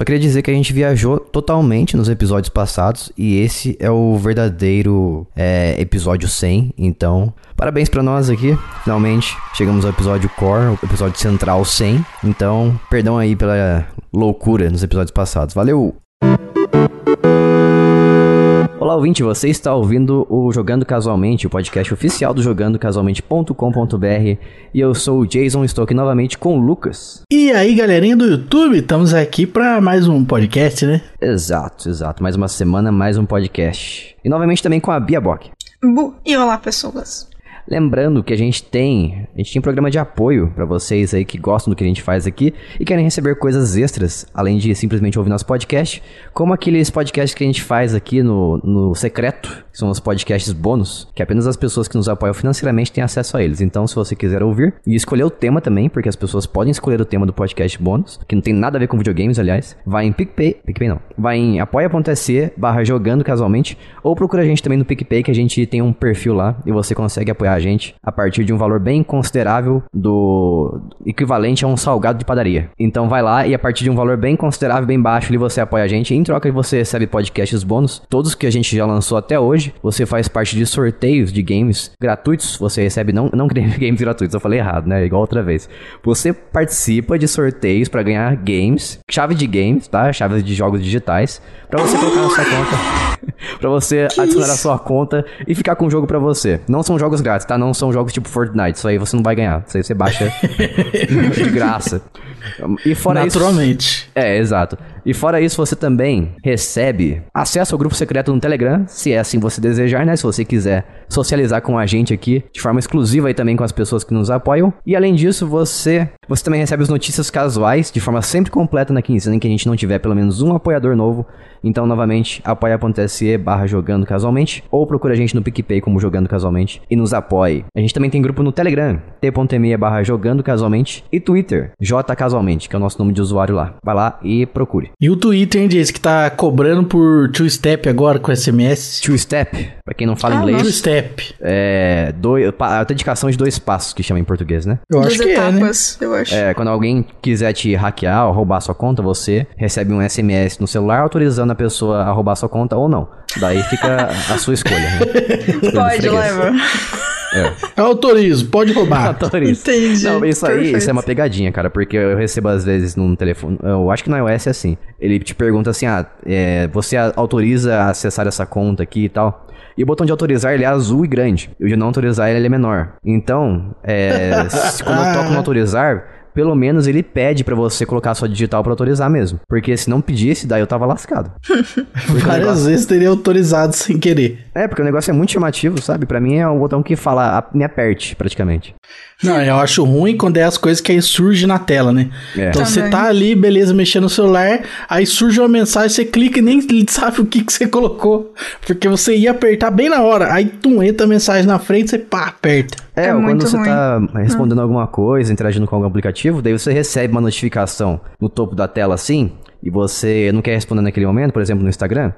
Só queria dizer que a gente viajou totalmente nos episódios passados e esse é o verdadeiro é, episódio 100. Então, parabéns para nós aqui. Finalmente chegamos ao episódio core, o episódio central 100. Então, perdão aí pela loucura nos episódios passados. Valeu! Olá, ouvinte, você está ouvindo o Jogando Casualmente, o podcast oficial do jogandocasualmente.com.br e eu sou o Jason, estou aqui novamente com o Lucas. E aí, galerinha do YouTube, estamos aqui para mais um podcast, né? Exato, exato, mais uma semana, mais um podcast. E novamente também com a Bia Bock. Bu e olá, pessoas. Lembrando que a gente tem, a gente tem um programa de apoio para vocês aí que gostam do que a gente faz aqui e querem receber coisas extras, além de simplesmente ouvir nosso podcast, como aqueles podcasts que a gente faz aqui no, no secreto, que são os podcasts bônus, que apenas as pessoas que nos apoiam financeiramente têm acesso a eles. Então, se você quiser ouvir e escolher o tema também, porque as pessoas podem escolher o tema do podcast bônus, que não tem nada a ver com videogames, aliás, vai em PicPay, PicPay não, vai em apoia.se barra jogando casualmente, ou procura a gente também no PicPay, que a gente tem um perfil lá e você consegue apoiar gente a partir de um valor bem considerável do equivalente a um salgado de padaria. Então vai lá e a partir de um valor bem considerável, bem baixo, ali você apoia a gente. Em troca você recebe podcasts bônus, todos que a gente já lançou até hoje. Você faz parte de sorteios de games gratuitos. Você recebe não não games gratuitos, eu falei errado, né? Igual outra vez. Você participa de sorteios para ganhar games, chave de games, tá? Chaves de jogos digitais para você colocar na sua conta, para você que adicionar isso? a sua conta e ficar com o jogo para você. Não são jogos grátis, tá? Não são jogos tipo Fortnite, isso aí você não vai ganhar. Isso aí você baixa de graça. E fora Naturalmente. Isso, é, exato. E fora isso, você também recebe acesso ao grupo secreto no Telegram, se é assim você desejar, né? Se você quiser socializar com a gente aqui de forma exclusiva e também com as pessoas que nos apoiam. E além disso, você você também recebe as notícias casuais de forma sempre completa na quinzena em que a gente não tiver pelo menos um apoiador novo. Então, novamente, apoia.se barra jogando casualmente ou procura a gente no PicPay como jogando casualmente e nos apoie. A gente também tem grupo no Telegram, t.me barra jogando casualmente e Twitter, jcasualmente, que é o nosso nome de usuário lá. Vai lá e procure. E o Twitter diz que tá cobrando por two-step agora com SMS. Two-step, pra quem não fala ah, inglês. Two-step. É, dois, autenticação de dois passos, que chama em português, né? Eu acho Duas que etapas, é, né? eu acho. É, quando alguém quiser te hackear ou roubar sua conta, você recebe um SMS no celular autorizando a pessoa a roubar sua conta ou não. Daí fica a sua escolha. Né? Pode, leva. É. Eu autorizo, pode roubar. Autorizo. Entendi. Não, isso aí, Perfeito. isso é uma pegadinha, cara, porque eu recebo às vezes num telefone, eu acho que na iOS é assim, ele te pergunta assim, ah, é, você autoriza a acessar essa conta aqui e tal? E o botão de autorizar ele é azul e grande. E o de não autorizar ele é menor. Então, é, se, quando eu toco no autorizar, pelo menos ele pede para você colocar sua digital para autorizar mesmo. Porque se não pedisse, daí eu tava lascado. Várias negócio... vezes teria autorizado sem querer. É, porque o negócio é muito chamativo, sabe? Para mim é o botão que fala, me aperte, praticamente. Não, eu acho ruim quando é as coisas que aí surge na tela, né? É. Então Também. você tá ali, beleza, mexendo no celular, aí surge uma mensagem, você clica e nem sabe o que, que você colocou. Porque você ia apertar bem na hora. Aí tu entra a mensagem na frente, você pá, aperta. É, é ou quando você ruim. tá respondendo hum. alguma coisa, interagindo com algum aplicativo, daí você recebe uma notificação no topo da tela assim, e você não quer responder naquele momento, por exemplo, no Instagram,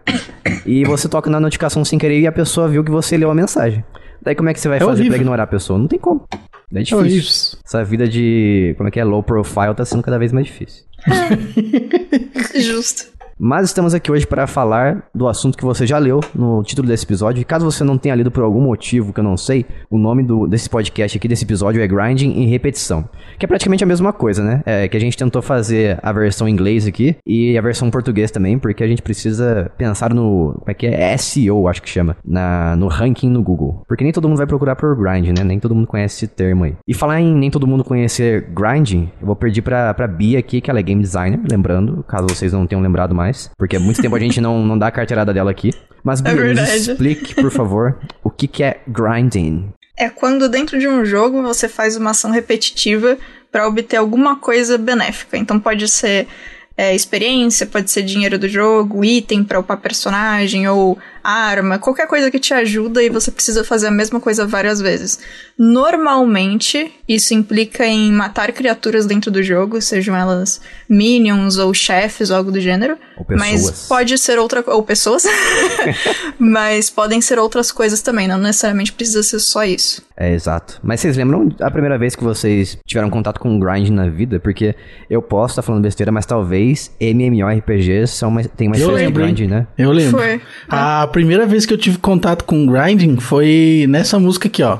e você toca na notificação sem querer e a pessoa viu que você leu a mensagem. Daí como é que você vai é fazer horrível. pra ignorar a pessoa? Não tem como. É difícil. É horrível. Essa vida de, como é que é, low profile tá sendo cada vez mais difícil. Justo. Mas estamos aqui hoje para falar do assunto que você já leu no título desse episódio. E caso você não tenha lido por algum motivo que eu não sei, o nome do, desse podcast aqui, desse episódio, é Grinding em Repetição. Que é praticamente a mesma coisa, né? É que a gente tentou fazer a versão em inglês aqui e a versão em português também, porque a gente precisa pensar no. Como é que é? SEO, acho que chama. Na, no ranking no Google. Porque nem todo mundo vai procurar por grind, né? Nem todo mundo conhece esse termo aí. E falar em nem todo mundo conhecer grinding, eu vou pedir pra, pra Bia aqui, que ela é game designer, lembrando, caso vocês não tenham lembrado mais mais, porque há muito tempo a gente não, não dá a carteirada dela aqui. Mas, é Bia, é explique, por favor, o que, que é grinding. É quando dentro de um jogo você faz uma ação repetitiva para obter alguma coisa benéfica. Então pode ser é, experiência, pode ser dinheiro do jogo, item para upar personagem, ou arma, qualquer coisa que te ajuda e você precisa fazer a mesma coisa várias vezes. Normalmente, isso implica em matar criaturas dentro do jogo, sejam elas minions ou chefes ou algo do gênero. Ou pessoas. Mas pode ser outra ou pessoas. mas podem ser outras coisas também, não necessariamente precisa ser só isso. É, exato. Mas vocês lembram a primeira vez que vocês tiveram contato com grind na vida? Porque eu posso estar falando besteira, mas talvez MMORPGs são mais, tem mais Eu lembro, grind, né? Eu lembro. Foi. A primeira vez que eu tive contato com grinding foi nessa música aqui, ó.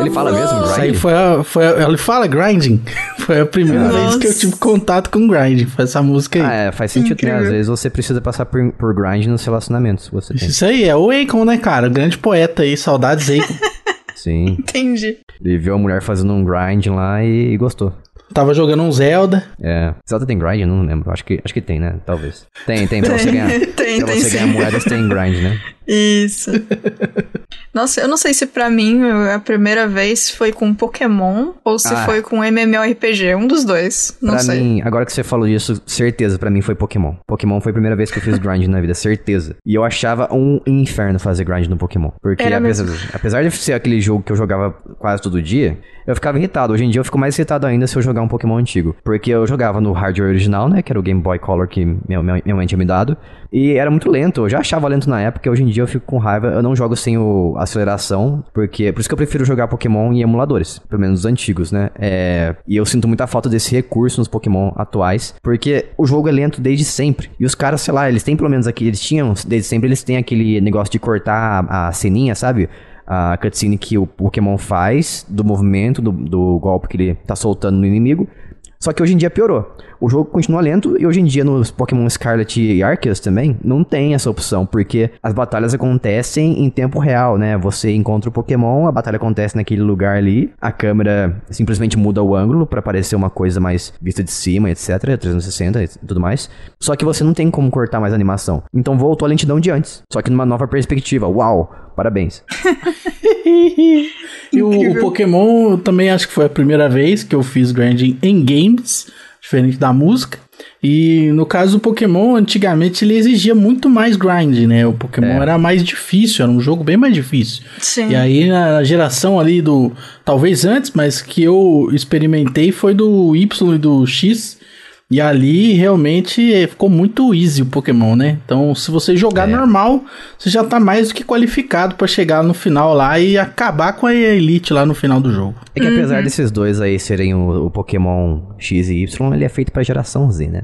Ele fala mesmo grinding? Isso aí foi, a, foi a, ele fala grinding. Foi a primeira Nossa. vez que eu tive contato com grinding. Foi essa música aí. Ah, é, faz sentido, Incrível. né? Às vezes você precisa passar por, por grind nos relacionamentos. Você tem. Isso aí, é o Akon, né, cara? O grande poeta aí, saudades Akon. Sim. Entendi. Ele viu a mulher fazendo um grind lá e, e gostou. Tava jogando um Zelda. É. Zelda tem grind? Não lembro. Acho que, acho que tem, né? Talvez. Tem, tem. Pra você ganhar, tem, pra tem, você ganhar moedas tem grind, né? Isso. Nossa, eu não sei se para mim a primeira vez foi com Pokémon ou se ah. foi com MMORPG, um dos dois. Não pra sei. mim, agora que você falou disso, certeza para mim foi Pokémon. Pokémon foi a primeira vez que eu fiz grind na vida, certeza. E eu achava um inferno fazer grind no Pokémon. Porque apesar, apesar de ser aquele jogo que eu jogava quase todo dia, eu ficava irritado. Hoje em dia eu fico mais irritado ainda se eu jogar um Pokémon antigo. Porque eu jogava no hardware original, né? Que era o Game Boy Color que minha, minha, minha mãe tinha me dado. E era muito lento. Eu já achava lento na época. Hoje em dia eu fico com raiva. Eu não jogo sem o aceleração. Porque. Por isso que eu prefiro jogar Pokémon em emuladores. Pelo menos os antigos, né? É, e eu sinto muita falta desse recurso nos Pokémon atuais. Porque o jogo é lento desde sempre. E os caras, sei lá, eles têm pelo menos aqui. Eles tinham, desde sempre, eles têm aquele negócio de cortar a, a sabe? a cutscene que o Pokémon faz, do movimento, do, do golpe que ele tá soltando no inimigo. Só que hoje em dia piorou. O jogo continua lento e hoje em dia nos Pokémon Scarlet e Arceus também não tem essa opção, porque as batalhas acontecem em tempo real, né? Você encontra o Pokémon, a batalha acontece naquele lugar ali, a câmera simplesmente muda o ângulo para parecer uma coisa mais vista de cima, etc, 360 e tudo mais. Só que você não tem como cortar mais a animação. Então voltou a lentidão de antes, só que numa nova perspectiva. Uau! Parabéns. e o, o, Pokémon também acho que foi a primeira vez que eu fiz grinding em games, diferente da música. E no caso do Pokémon, antigamente ele exigia muito mais grind, né? O Pokémon é. era mais difícil, era um jogo bem mais difícil. Sim. E aí na geração ali do. Talvez antes, mas que eu experimentei foi do Y e do X e ali realmente ficou muito easy o Pokémon, né? Então, se você jogar é. normal, você já tá mais do que qualificado para chegar no final lá e acabar com a Elite lá no final do jogo. É que apesar uhum. desses dois aí serem o, o, Pokémon X e Y, ele é feito pra geração Z, né?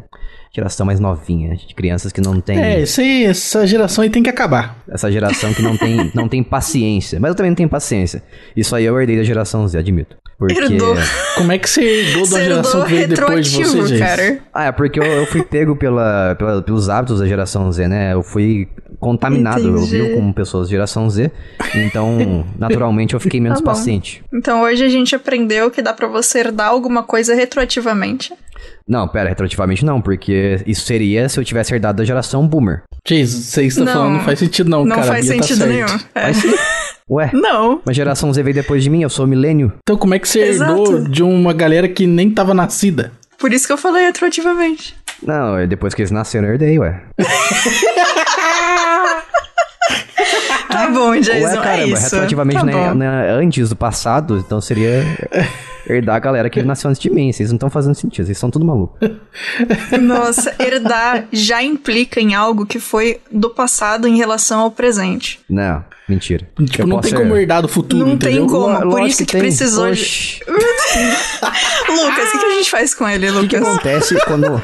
Geração mais novinha, de crianças que não tem. É, esse, essa geração aí tem que acabar. Essa geração que não tem, não tem paciência. Mas eu também não tenho paciência. Isso aí eu herdei da geração Z, admito. Porque. Herdou. Como é que você herdou da geração que veio depois de você, cara. Ah, é porque eu, eu fui pego pela, pela, pelos hábitos da geração Z, né? Eu fui contaminado, Entendi. eu vi com pessoas da geração Z. Então, naturalmente, eu fiquei menos tá paciente. Então, hoje a gente aprendeu que dá para você herdar alguma coisa retroativamente. Não, pera, retroativamente não, porque isso seria se eu tivesse herdado da geração boomer. Jesus, você está não, falando não faz sentido não, não cara. Não faz tá sentido tá nenhum. É. Faz. Ué? Não. Mas geração Z veio depois de mim, eu sou milênio. Então como é que você Exato. herdou de uma galera que nem tava nascida? Por isso que eu falei retroativamente. Não, é depois que eles nasceram, eu herdei, ué. tá bom, Jason, Ué, caramba, é isso. retroativamente, tá né, né, antes do passado, então seria herdar a galera que nasceu antes de mim. Vocês não estão fazendo sentido, vocês são tudo maluco. Nossa, herdar já implica em algo que foi do passado em relação ao presente. Não. Mentira. Tipo, não tem ser... como herdar do futuro, Não entendeu? tem como, por isso que, que precisou de... Lucas, o que, que, a gente faz com ele, Lucas? O que, que acontece quando...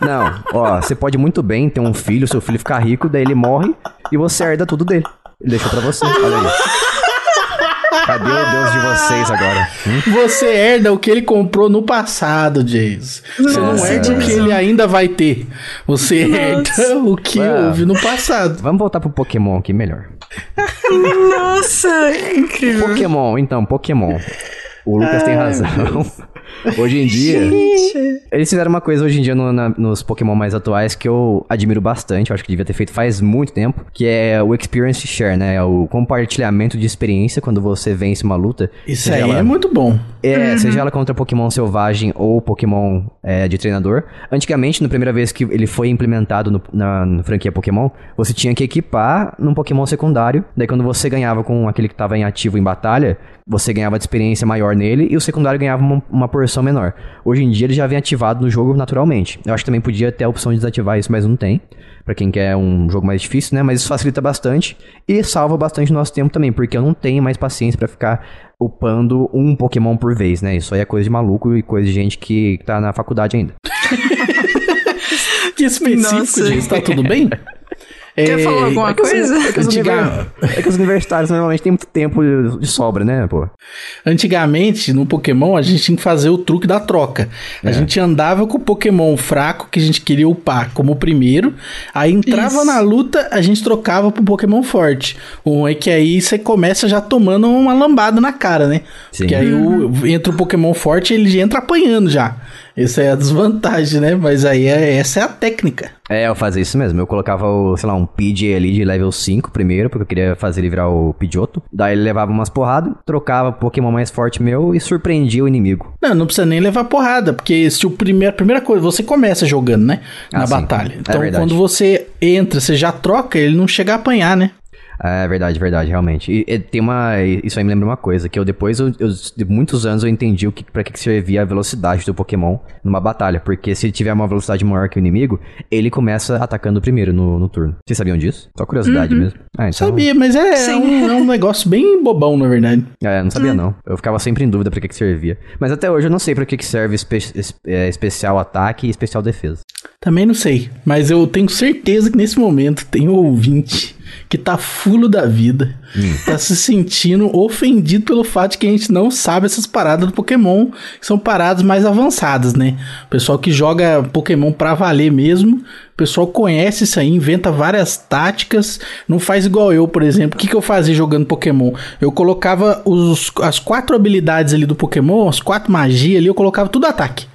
Não, ó, você pode muito bem ter um filho, seu filho ficar rico, daí ele morre e você herda tudo dele. Ele deixou pra você, olha aí. Cadê o Deus de vocês agora? Hum? Você herda o que ele comprou no passado, Jason. Você não herda o que ele ainda vai ter. Você Nossa. herda o que houve no passado. Vamos voltar pro Pokémon aqui melhor. Nossa, incrível. Pokémon, então, Pokémon. O Lucas tem razão. Hoje em dia. Gente. Eles fizeram uma coisa hoje em dia no, na, nos Pokémon mais atuais que eu admiro bastante. Eu acho que devia ter feito faz muito tempo. Que é o Experience Share, né? É o compartilhamento de experiência quando você vence uma luta. Isso aí ela... é muito bom. É, uhum. seja ela contra Pokémon selvagem ou Pokémon é, de treinador. Antigamente, na primeira vez que ele foi implementado no, na, na, franquia Pokémon, você tinha que equipar num Pokémon secundário. Daí, quando você ganhava com aquele que estava em ativo em batalha, você ganhava de experiência maior nele e o secundário ganhava uma, uma, porção menor. Hoje em dia ele já vem ativado no jogo naturalmente. Eu acho que também podia ter a opção de desativar isso, mas não tem. para quem quer um jogo mais difícil, né? Mas isso facilita bastante e salva bastante nosso tempo também, porque eu não tenho mais paciência para ficar upando um Pokémon por vez, né? Isso aí é coisa de maluco e coisa de gente que tá na faculdade ainda. que específico, Nossa. gente. Tá tudo bem? Quer é, falar alguma é coisa? é, que Antiga... é que os universitários normalmente têm muito tempo de sobra, né, pô? Antigamente, no Pokémon, a gente tinha que fazer o truque da troca. A é. gente andava com o Pokémon fraco que a gente queria upar como o primeiro, aí entrava Isso. na luta, a gente trocava pro Pokémon forte. Um é que aí você começa já tomando uma lambada na cara, né? Sim. Porque aí o, entra o Pokémon forte, ele entra apanhando já. Essa é a desvantagem, né? Mas aí é, essa é a técnica. É, eu fazia isso mesmo. Eu colocava, o, sei lá, um PJ ali de level 5 primeiro, porque eu queria fazer ele virar o Pidgeotto. Daí ele levava umas porradas, trocava Pokémon mais forte meu e surpreendia o inimigo. Não, não precisa nem levar porrada, porque se o primeiro, a primeira coisa, você começa jogando, né? Na ah, batalha. É então, é quando você entra, você já troca, ele não chega a apanhar, né? É verdade, verdade, realmente. E, e, tem uma. Isso aí me lembra uma coisa, que eu depois, eu, eu, de muitos anos, eu entendi o que, pra que servia a velocidade do Pokémon numa batalha. Porque se ele tiver uma velocidade maior que o inimigo, ele começa atacando primeiro no, no turno. Vocês sabiam disso? Só curiosidade uhum. mesmo. Ah, então... Sabia, mas é, é um, é um, negócio bem bobão, na verdade. É, não sabia uhum. não. Eu ficava sempre em dúvida pra que, que servia. Mas até hoje eu não sei pra que, que serve espe é, especial ataque e especial defesa. Também não sei, mas eu tenho certeza que nesse momento tem um ouvinte que tá fulo da vida, hum. tá se sentindo ofendido pelo fato de que a gente não sabe essas paradas do Pokémon, que são paradas mais avançadas, né? O pessoal que joga Pokémon pra valer mesmo, o pessoal conhece isso aí, inventa várias táticas, não faz igual eu, por exemplo. O que, que eu fazia jogando Pokémon? Eu colocava os, as quatro habilidades ali do Pokémon, as quatro magias ali, eu colocava tudo ataque.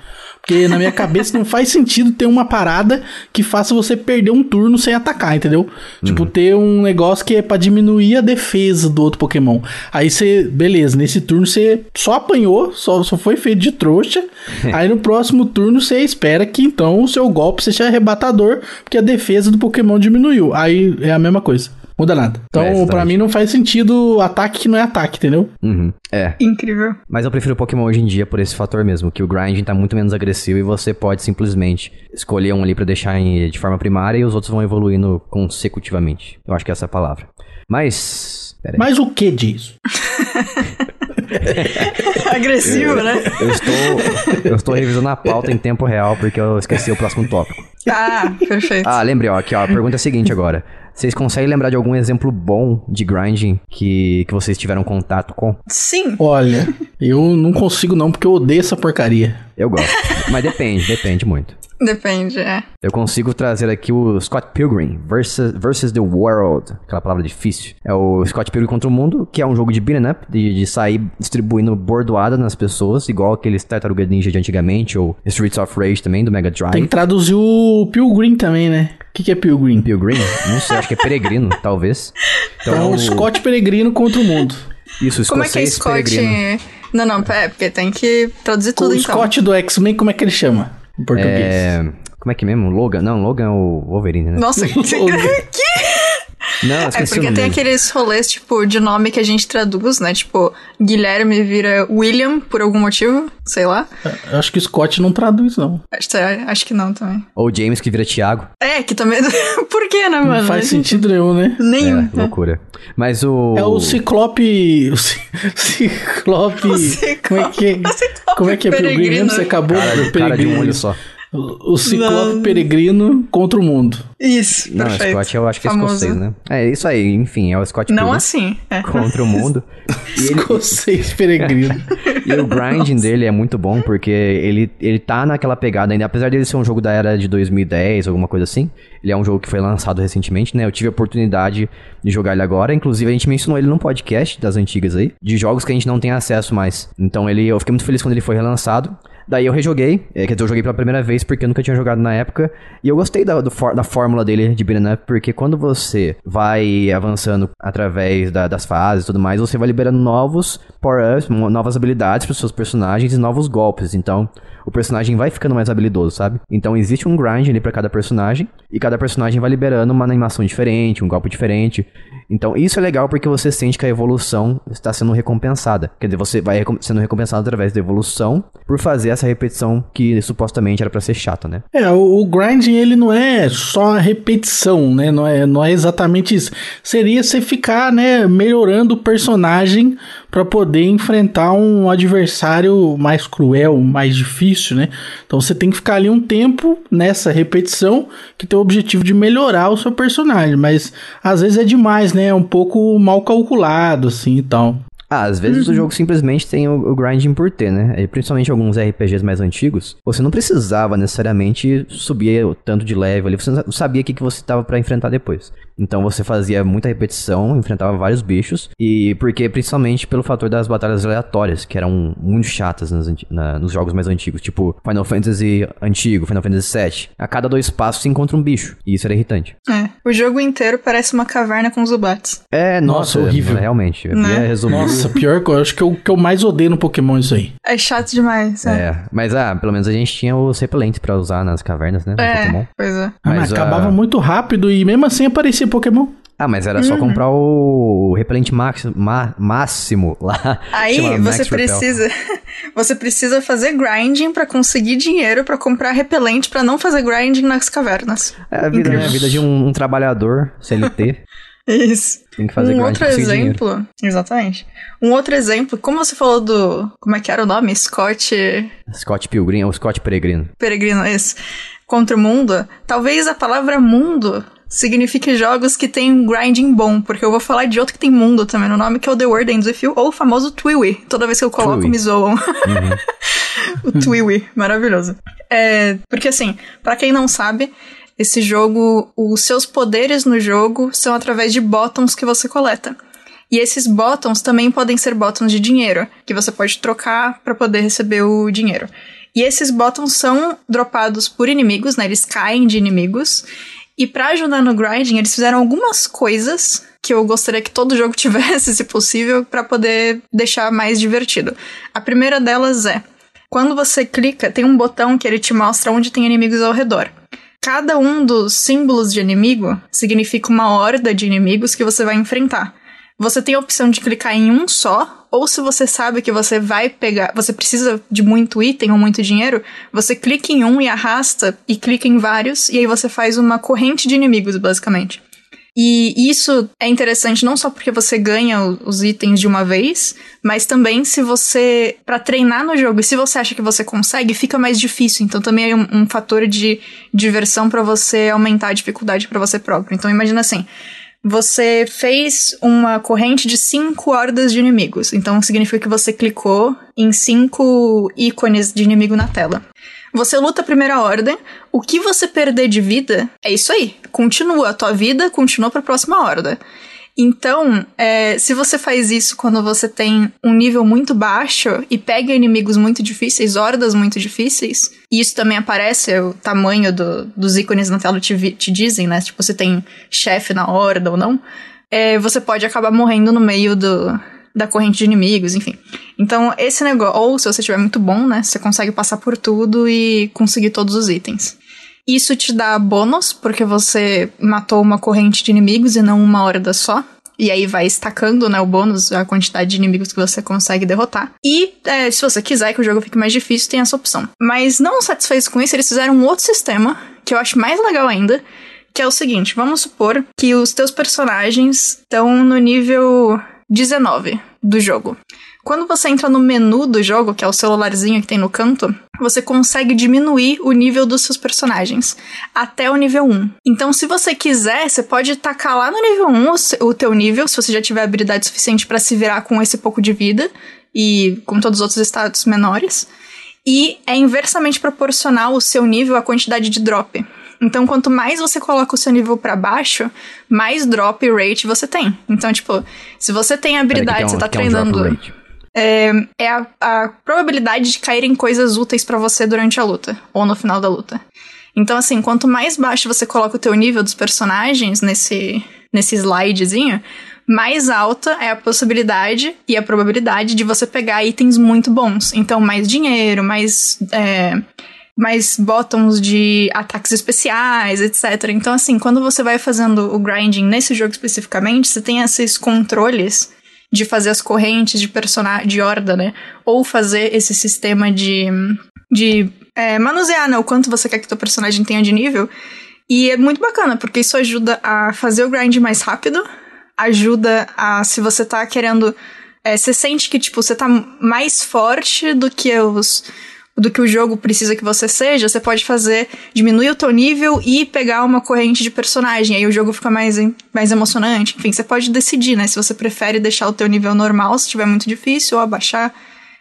Porque na minha cabeça não faz sentido ter uma parada que faça você perder um turno sem atacar, entendeu? Tipo, uhum. Tipo, ter um negócio que é pra diminuir a defesa do outro Pokémon. Aí você, beleza, nesse turno você só apanhou, só, só foi feito de trouxa. aí no próximo turno você espera que então o seu golpe seja arrebatador, porque a defesa do Pokémon diminuiu. Aí é a mesma coisa muda nada. Então, é, para mim, não faz sentido ataque que não é ataque, entendeu? Uhum. É. Incrível. Mas eu prefiro Pokémon hoje em dia por esse fator mesmo, que o grinding tá muito menos agressivo e você pode simplesmente escolher um ali para deixar em, de forma primária e os outros vão evoluindo consecutivamente. Eu acho que essa é a palavra. Mas. Mas o que diz? Agressivo, eu, né? Eu estou, eu estou revisando a pauta em tempo real porque eu esqueci o próximo tópico. Ah, perfeito. Ah, lembrei, ó, aqui, ó, a pergunta é a seguinte agora. Vocês conseguem lembrar de algum exemplo bom de grinding que, que vocês tiveram contato com? Sim. Olha, eu não consigo não, porque eu odeio essa porcaria. Eu gosto. Mas depende, depende muito. Depende, é. Eu consigo trazer aqui o Scott Pilgrim versus, versus the World. Aquela palavra difícil. É o Scott Pilgrim contra o Mundo, que é um jogo de beat'em up, de, de sair distribuindo bordoada nas pessoas, igual aqueles Tartaruga Ninja de antigamente, ou Streets of Rage também, do Mega Drive. Tem que traduzir o Pilgrim também, né? O que, que é Pilgrim? Pilgrim? Não sei, acho que é peregrino, talvez. Então, então o Scott Peregrino contra o mundo. Isso, Como é que é Scott... Peregrino. Não, não, é porque tem que traduzir tudo, o então. O Scott do X-Men, como é que ele chama? Em português. É... Como é que é mesmo? Logan? Não, Logan é o Wolverine, né? Nossa, que... Não, é porque tem aqueles rolês, tipo, de nome que a gente traduz, né? Tipo, Guilherme vira William por algum motivo, sei lá. Eu acho que Scott não traduz, não. Acho, acho que não também. Ou James que vira Thiago. É, que também. por que, né, mano? Não faz sentido nenhum, né? Nenhum. É, loucura. Mas o. É o Ciclope. O Ciclope. O Ciclope. Como é que é? Como é que é Pilgrim Você acabou cara, cara de um olho só. O Ciclope não. Peregrino contra o mundo. Isso, Não, perfeito. Scott eu acho que é Famoso. escocês, né? É isso aí, enfim, é o Scott Não assim. É. Contra o mundo. ele... Escocês Peregrino. e o grinding Nossa. dele é muito bom, porque ele, ele tá naquela pegada ainda, apesar dele ser um jogo da era de 2010, alguma coisa assim, ele é um jogo que foi lançado recentemente, né? Eu tive a oportunidade de jogar ele agora, inclusive a gente mencionou ele num podcast das antigas aí, de jogos que a gente não tem acesso mais. Então ele, eu fiquei muito feliz quando ele foi relançado. Daí eu rejoguei, é, quer dizer, eu joguei pela primeira vez porque eu nunca tinha jogado na época. E eu gostei da, da fórmula dele de beat'em up, porque quando você vai avançando através da, das fases e tudo mais, você vai liberando novos power-ups, novas habilidades para seus personagens e novos golpes. Então, o personagem vai ficando mais habilidoso, sabe? Então existe um grind ali para cada personagem e cada personagem vai liberando uma animação diferente, um golpe diferente. Então isso é legal porque você sente que a evolução está sendo recompensada. Quer dizer, você vai sendo recompensado através da evolução por fazer essa repetição que supostamente era para ser chata, né? É, o, o grinding ele não é só a repetição, né? Não é, não é exatamente isso. Seria você ficar, né, melhorando o personagem para poder enfrentar um adversário mais cruel, mais difícil, né? Então você tem que ficar ali um tempo nessa repetição que tem o objetivo de melhorar o seu personagem, mas às vezes é demais, né? É um pouco mal calculado assim e tal. Ah, às vezes uhum. o jogo simplesmente tem o, o, grinding por ter, né? E principalmente alguns RPGs mais antigos, você não precisava necessariamente subir o tanto de level ali, você sabia o que, que você tava para enfrentar depois. Então você fazia muita repetição, enfrentava vários bichos, e porque principalmente pelo fator das batalhas aleatórias, que eram muito chatas nas, na, nos jogos mais antigos, tipo Final Fantasy antigo, Final Fantasy VII. A cada dois passos se encontra um bicho, e isso era irritante. É, o jogo inteiro parece uma caverna com zubates. É, nossa, nossa horrível. Realmente, eu né? resumir. Nossa, pior que eu acho que o que eu mais odeio no Pokémon é isso aí. É chato demais, é. é. mas ah, pelo menos a gente tinha os repelentes pra usar nas cavernas, né? É, Pokémon. pois é. Ah, mas, acabava uh... muito rápido e mesmo assim aparecia Pokémon. Ah, mas era só uhum. comprar o repelente máximo, máximo lá. Aí você precisa, você precisa fazer grinding para conseguir dinheiro para comprar repelente para não fazer grinding nas cavernas. É a vida, né? A vida de um, um trabalhador CLT. Isso. Tem que fazer um outro exemplo. Dinheiro. Exatamente. Um outro exemplo, como você falou do. Como é que era o nome? Scott. Scott Pilgrim, ou Scott Peregrino. Peregrino, isso. Contra o mundo. Talvez a palavra mundo signifique jogos que tem um grinding bom, porque eu vou falar de outro que tem mundo também no nome, que é o The World Ends With You, ou o famoso Twiwi. Toda vez que eu coloco, Twiwi. me zoam. Uhum. o Twiwi, maravilhoso. É, porque assim, para quem não sabe, esse jogo, os seus poderes no jogo são através de botões que você coleta. E esses botões também podem ser botões de dinheiro, que você pode trocar para poder receber o dinheiro. E esses botões são dropados por inimigos, né? Eles caem de inimigos. E para ajudar no grinding, eles fizeram algumas coisas que eu gostaria que todo jogo tivesse, se possível, para poder deixar mais divertido. A primeira delas é: quando você clica, tem um botão que ele te mostra onde tem inimigos ao redor. Cada um dos símbolos de inimigo significa uma horda de inimigos que você vai enfrentar. Você tem a opção de clicar em um só, ou se você sabe que você vai pegar, você precisa de muito item ou muito dinheiro, você clica em um e arrasta e clica em vários, e aí você faz uma corrente de inimigos, basicamente. E isso é interessante não só porque você ganha os itens de uma vez, mas também se você. para treinar no jogo, e se você acha que você consegue, fica mais difícil. Então também é um, um fator de diversão para você aumentar a dificuldade para você próprio. Então imagina assim. Você fez uma corrente de cinco hordas de inimigos. Então significa que você clicou em cinco ícones de inimigo na tela. Você luta a primeira ordem, o que você perder de vida é isso aí. Continua, a tua vida continua para a próxima horda. Então, é, se você faz isso quando você tem um nível muito baixo e pega inimigos muito difíceis, hordas muito difíceis, e isso também aparece, o tamanho do, dos ícones na tela te, te dizem, né? Tipo, você tem chefe na horda ou não, é, você pode acabar morrendo no meio do, da corrente de inimigos, enfim. Então, esse negócio, ou se você tiver muito bom, né? Você consegue passar por tudo e conseguir todos os itens. Isso te dá bônus, porque você matou uma corrente de inimigos e não uma horda só. E aí vai estacando, né, o bônus, a quantidade de inimigos que você consegue derrotar. E é, se você quiser que o jogo fique mais difícil, tem essa opção. Mas não satisfeitos com isso, eles fizeram um outro sistema, que eu acho mais legal ainda, que é o seguinte, vamos supor que os teus personagens estão no nível 19 do jogo. Quando você entra no menu do jogo, que é o celularzinho que tem no canto, você consegue diminuir o nível dos seus personagens até o nível 1. Então, se você quiser, você pode tacar lá no nível 1 o teu nível, se você já tiver habilidade suficiente para se virar com esse pouco de vida e com todos os outros estados menores. E é inversamente proporcional o seu nível à quantidade de drop. Então, quanto mais você coloca o seu nível para baixo, mais drop rate você tem. Então, tipo, se você tem habilidade, um, você tá treinando. Um é, é a, a probabilidade de caírem coisas úteis para você durante a luta, ou no final da luta. Então, assim, quanto mais baixo você coloca o teu nível dos personagens nesse, nesse slidezinho, mais alta é a possibilidade e a probabilidade de você pegar itens muito bons. Então, mais dinheiro, mais. É, mais botões de ataques especiais, etc. Então, assim, quando você vai fazendo o grinding nesse jogo especificamente, você tem esses controles de fazer as correntes de personagem, de horda, né? Ou fazer esse sistema de, de é, manusear, né? O quanto você quer que teu personagem tenha de nível. E é muito bacana, porque isso ajuda a fazer o grind mais rápido, ajuda a, se você tá querendo. É, você sente que, tipo, você tá mais forte do que os do que o jogo precisa que você seja, você pode fazer, diminuir o teu nível e pegar uma corrente de personagem, aí o jogo fica mais, mais emocionante. Enfim, você pode decidir, né, se você prefere deixar o teu nível normal, se estiver muito difícil, ou abaixar.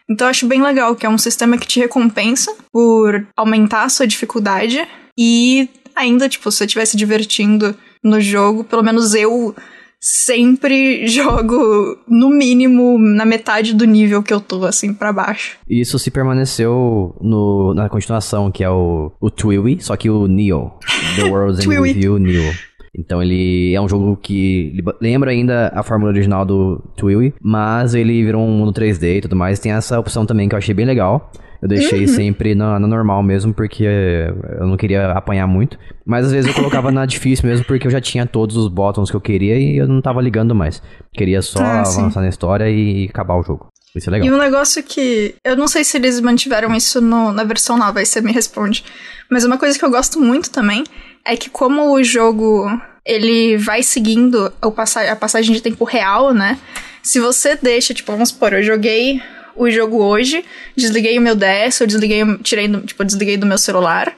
Então eu acho bem legal, que é um sistema que te recompensa por aumentar a sua dificuldade e ainda, tipo, se você estiver se divertindo no jogo, pelo menos eu sempre jogo no mínimo na metade do nível que eu tô, assim, para baixo. E isso se permaneceu no, na continuação, que é o, o Twiwi, só que o Neo. The World's End Review Neo. Então ele é um jogo que lembra ainda a fórmula original do Twiwi, mas ele virou um mundo 3D e tudo mais. Tem essa opção também que eu achei bem legal. Eu deixei uhum. sempre na, na, normal mesmo, porque eu não queria apanhar muito. Mas às vezes eu colocava na difícil mesmo, porque eu já tinha todos os botões que eu queria e eu não tava ligando mais. Queria só ah, avançar sim. na história e acabar o jogo. Isso é legal. E um negócio que. Eu não sei se eles mantiveram isso no, na versão nova, aí você me responde. Mas uma coisa que eu gosto muito também é que, como o jogo ele vai seguindo a passagem de tempo real, né? Se você deixa, tipo, vamos supor, eu joguei o jogo hoje, desliguei o meu DS, eu desliguei, tirei, do, tipo, desliguei do meu celular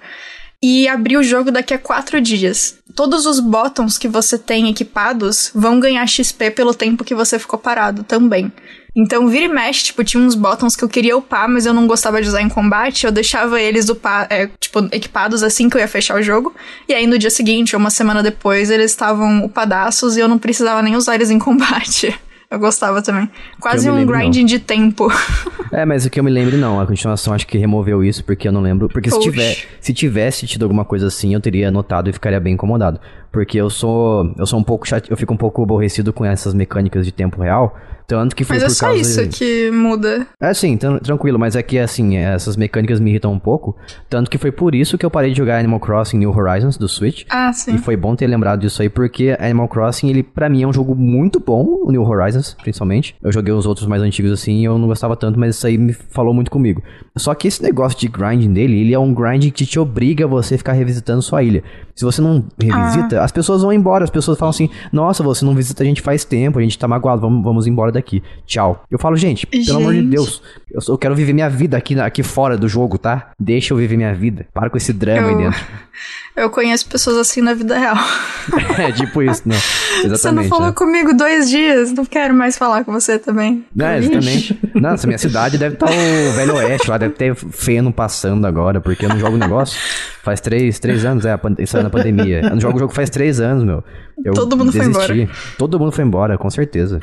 e abri o jogo daqui a quatro dias. Todos os botões que você tem equipados vão ganhar XP pelo tempo que você ficou parado também. Então, vira e mexe, tipo, tinha uns botões que eu queria upar, mas eu não gostava de usar em combate. Eu deixava eles upar, é, tipo, equipados assim que eu ia fechar o jogo. E aí, no dia seguinte, ou uma semana depois, eles estavam upadaços e eu não precisava nem usar eles em combate. Eu gostava também. Quase um grinding não. de tempo. É, mas o que eu me lembro, não. A continuação acho que removeu isso, porque eu não lembro. Porque se, tiver, se tivesse tido alguma coisa assim, eu teria notado e ficaria bem incomodado. Porque eu sou. Eu sou um pouco chate... Eu fico um pouco aborrecido com essas mecânicas de tempo real. Tanto que foi mas é só isso que muda. É, sim, tranquilo, mas é que, assim, essas mecânicas me irritam um pouco. Tanto que foi por isso que eu parei de jogar Animal Crossing New Horizons do Switch. Ah, sim. E foi bom ter lembrado disso aí, porque Animal Crossing, ele, para mim, é um jogo muito bom, o New Horizons, principalmente. Eu joguei os outros mais antigos assim e eu não gostava tanto, mas isso aí me falou muito comigo. Só que esse negócio de grinding dele, ele é um grind que te obriga a você ficar revisitando sua ilha. Se você não revisita, ah. as pessoas vão embora. As pessoas falam assim: Nossa, você não visita a gente faz tempo, a gente tá magoado, vamos, vamos embora daqui. Tchau. Eu falo, gente, gente. pelo amor de Deus, eu, eu, quero viver minha vida aqui, aqui fora do jogo, tá? Deixa eu viver minha vida. Para com esse drama eu, aí dentro. Eu conheço pessoas assim na vida real. é, tipo isso, né? Exatamente. Você não falou né? comigo dois dias, não quero mais falar com você também. É, exatamente. Nossa, minha cidade deve estar tá o Velho Oeste lá, deve ter feno passando agora, porque eu não jogo negócio. Faz três, três anos, é, isso é na pandemia. Eu não jogo o jogo faz três anos, meu. Eu Todo mundo desisti. foi embora. Todo mundo foi embora, com certeza.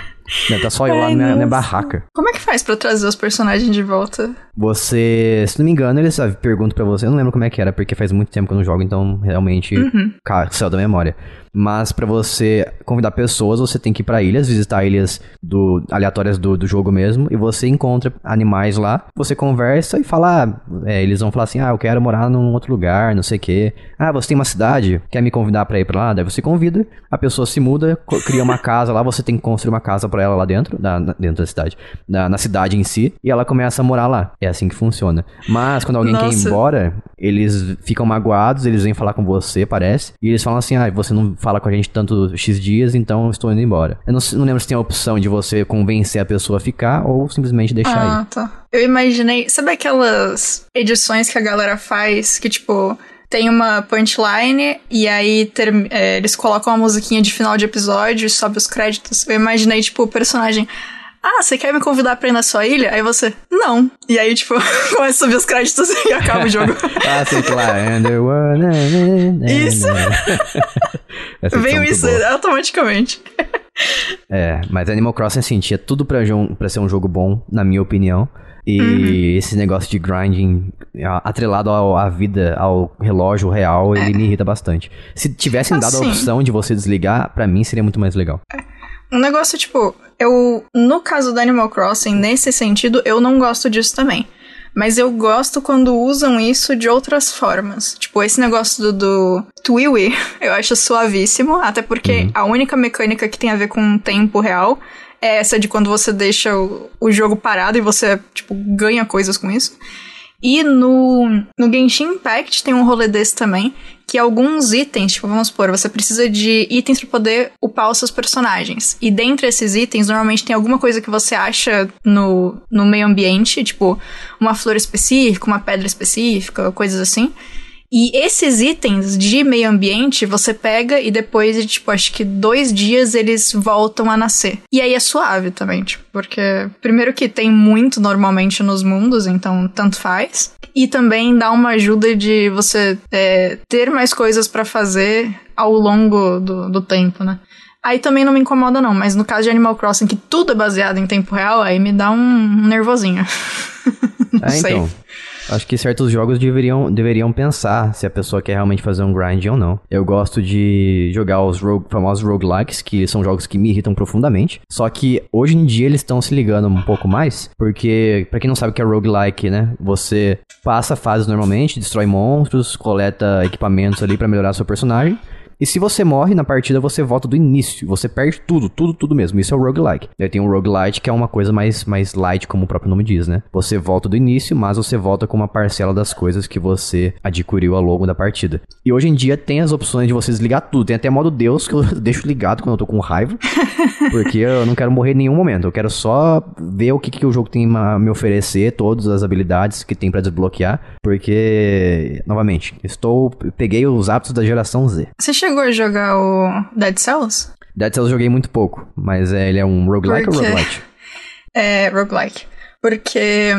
Tá só eu lá na minha, minha, barraca. Como é que faz pra trazer os personagens de volta? Você, se não me engano, eles perguntam pra você, eu não lembro como é que era, porque faz muito tempo que eu não jogo, então realmente uhum. caiu da memória. Mas para você convidar pessoas, você tem que ir para ilhas, visitar ilhas do, aleatórias do, do jogo mesmo, e você encontra animais lá, você conversa e fala, ah, é, eles vão falar assim, ah, eu quero morar num outro lugar, não sei o quê. Ah, você tem uma cidade, quer me convidar para ir para lá? Daí você convida, a pessoa se muda, cria uma casa lá, você tem que construir uma casa para ela lá dentro, da, dentro da cidade, na, na, cidade em si, e ela começa a morar lá. É assim que funciona. Mas quando alguém Nossa. quer ir embora, eles ficam magoados, eles vêm falar com você, parece, e eles falam assim, ah, você não fala com a gente tanto X dias, então estou indo embora. Eu não, não lembro se tem a opção de você convencer a pessoa a ficar ou simplesmente deixar ah, ir. tá. Eu imaginei. Sabe aquelas edições que a galera faz que, tipo, tem uma punchline e aí ter, é, eles colocam uma musiquinha de final de episódio e sobe os créditos. Eu imaginei, tipo, o personagem. Ah, você quer me convidar pra ir na sua ilha? Aí você, não. E aí, tipo, começa a subir os créditos e acaba o jogo. ah, sei lá. Isso. Veio isso automaticamente. É, mas Animal Crossing, assim, tinha tudo pra, pra ser um jogo bom, na minha opinião. E uhum. esse negócio de grinding atrelado ao, à vida, ao relógio real, ele é. me irrita bastante. Se tivessem assim, dado a opção de você desligar, para mim seria muito mais legal. É. Um negócio, tipo, eu. No caso do Animal Crossing, nesse sentido, eu não gosto disso também. Mas eu gosto quando usam isso de outras formas. Tipo, esse negócio do, do Twiwi, eu acho suavíssimo, até porque uhum. a única mecânica que tem a ver com tempo real é essa de quando você deixa o, o jogo parado e você, tipo, ganha coisas com isso. E no, no Genshin Impact tem um rolê desse também, que alguns itens, tipo, vamos supor, você precisa de itens para poder upar os seus personagens. E dentre esses itens, normalmente tem alguma coisa que você acha no, no meio ambiente, tipo, uma flor específica, uma pedra específica, coisas assim. E esses itens de meio ambiente você pega e depois de, tipo, acho que dois dias eles voltam a nascer. E aí é suave também, tipo, porque primeiro que tem muito normalmente nos mundos, então tanto faz. E também dá uma ajuda de você é, ter mais coisas para fazer ao longo do, do tempo, né? Aí também não me incomoda, não. Mas no caso de Animal Crossing, que tudo é baseado em tempo real, aí me dá um, nervosinho. é, então. Acho que certos jogos deveriam, deveriam pensar se a pessoa quer realmente fazer um grind ou não. Eu gosto de jogar os rogue, famosos roguelikes, que são jogos que me irritam profundamente. Só que hoje em dia eles estão se ligando um pouco mais, porque, para quem não sabe o que é roguelike, né? Você passa fases normalmente, destrói monstros, coleta equipamentos ali para melhorar seu personagem. E se você morre na partida, você volta do início. Você perde tudo, tudo, tudo mesmo. Isso é o roguelike. Daí tem o roguelite, que é uma coisa mais, mais light, como o próprio nome diz, né? Você volta do início, mas você volta com uma parcela das coisas que você adquiriu ao longo da partida. E hoje em dia tem as opções de você desligar tudo. Tem até modo Deus, que eu deixo ligado quando eu tô com raiva. porque eu não quero morrer em nenhum momento. Eu quero só ver o que, que o jogo tem a me oferecer, todas as habilidades que tem para desbloquear. Porque, novamente, estou. Peguei os hábitos da geração Z. Você chegou chegou a jogar o Dead Cells? Dead Cells eu joguei muito pouco, mas é, ele é um roguelike Porque... ou roguelite? É, roguelike. Porque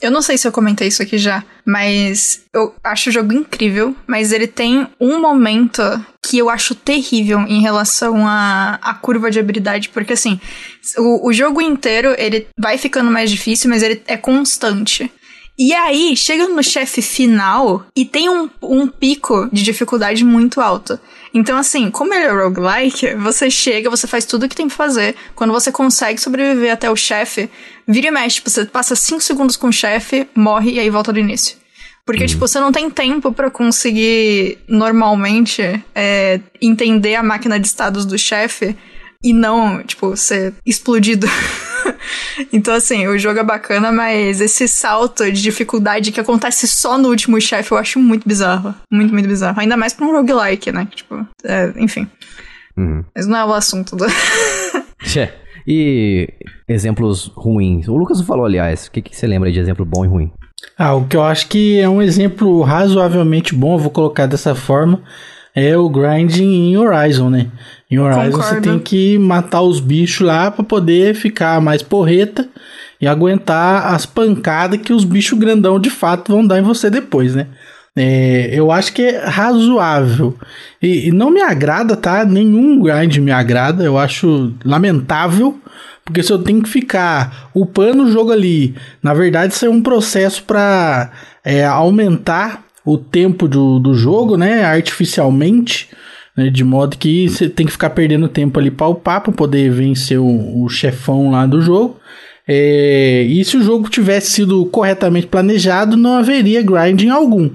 eu não sei se eu comentei isso aqui já, mas eu acho o jogo incrível, mas ele tem um momento que eu acho terrível em relação à, à curva de habilidade, porque assim, o, o jogo inteiro ele vai ficando mais difícil, mas ele é constante. E aí, chega no chefe final e tem um, um pico de dificuldade muito alto. Então, assim, como ele é roguelike, você chega, você faz tudo o que tem que fazer. Quando você consegue sobreviver até o chefe, vira e mexe, tipo, você passa 5 segundos com o chefe, morre e aí volta do início. Porque, uhum. tipo, você não tem tempo para conseguir, normalmente, é, entender a máquina de estados do chefe e não, tipo, ser explodido. então, assim, o jogo é bacana, mas esse salto de dificuldade que acontece só no último chefe eu acho muito bizarro. Muito, muito bizarro. Ainda mais pra um roguelike, né? Tipo, é, enfim. Uhum. Mas não é o assunto do. Tchê. E exemplos ruins? O Lucas falou, aliás. O que, que você lembra de exemplo bom e ruim? Ah, o que eu acho que é um exemplo razoavelmente bom, eu vou colocar dessa forma, é o grinding em Horizon, né? Em Horizon Concordo. você tem que matar os bichos lá para poder ficar mais porreta e aguentar as pancadas que os bichos grandão de fato vão dar em você depois, né? É, eu acho que é razoável. E, e, não me agrada, tá? Nenhum grind me agrada. Eu acho lamentável. Porque se eu tenho que ficar upando o jogo ali, na verdade isso é um processo para é, aumentar o tempo do, do jogo, né? Artificialmente. Né, de modo que você tem que ficar perdendo tempo ali para upar para poder vencer o, o, chefão lá do jogo. É, e se o jogo tivesse sido corretamente planejado, não haveria grinding algum.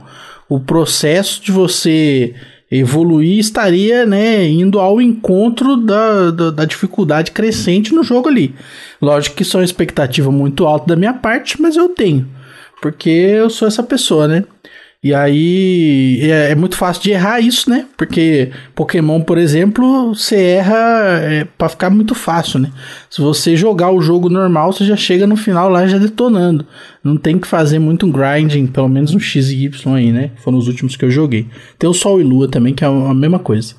O processo de você evoluir estaria né, indo ao encontro da, da, da, dificuldade crescente no jogo ali. Lógico que isso é uma expectativa muito alta da minha parte, mas eu tenho. Porque eu sou essa pessoa, né? E aí é, é, muito fácil de errar isso, né? Porque Pokémon, por exemplo, você erra é, para ficar muito fácil, né? Se você jogar o jogo normal, você já chega no final lá já detonando. Não tem que fazer muito grinding, pelo menos no X e Y aí, né? Foram os últimos que eu joguei. Tem o Sol e Lua também, que é a mesma coisa.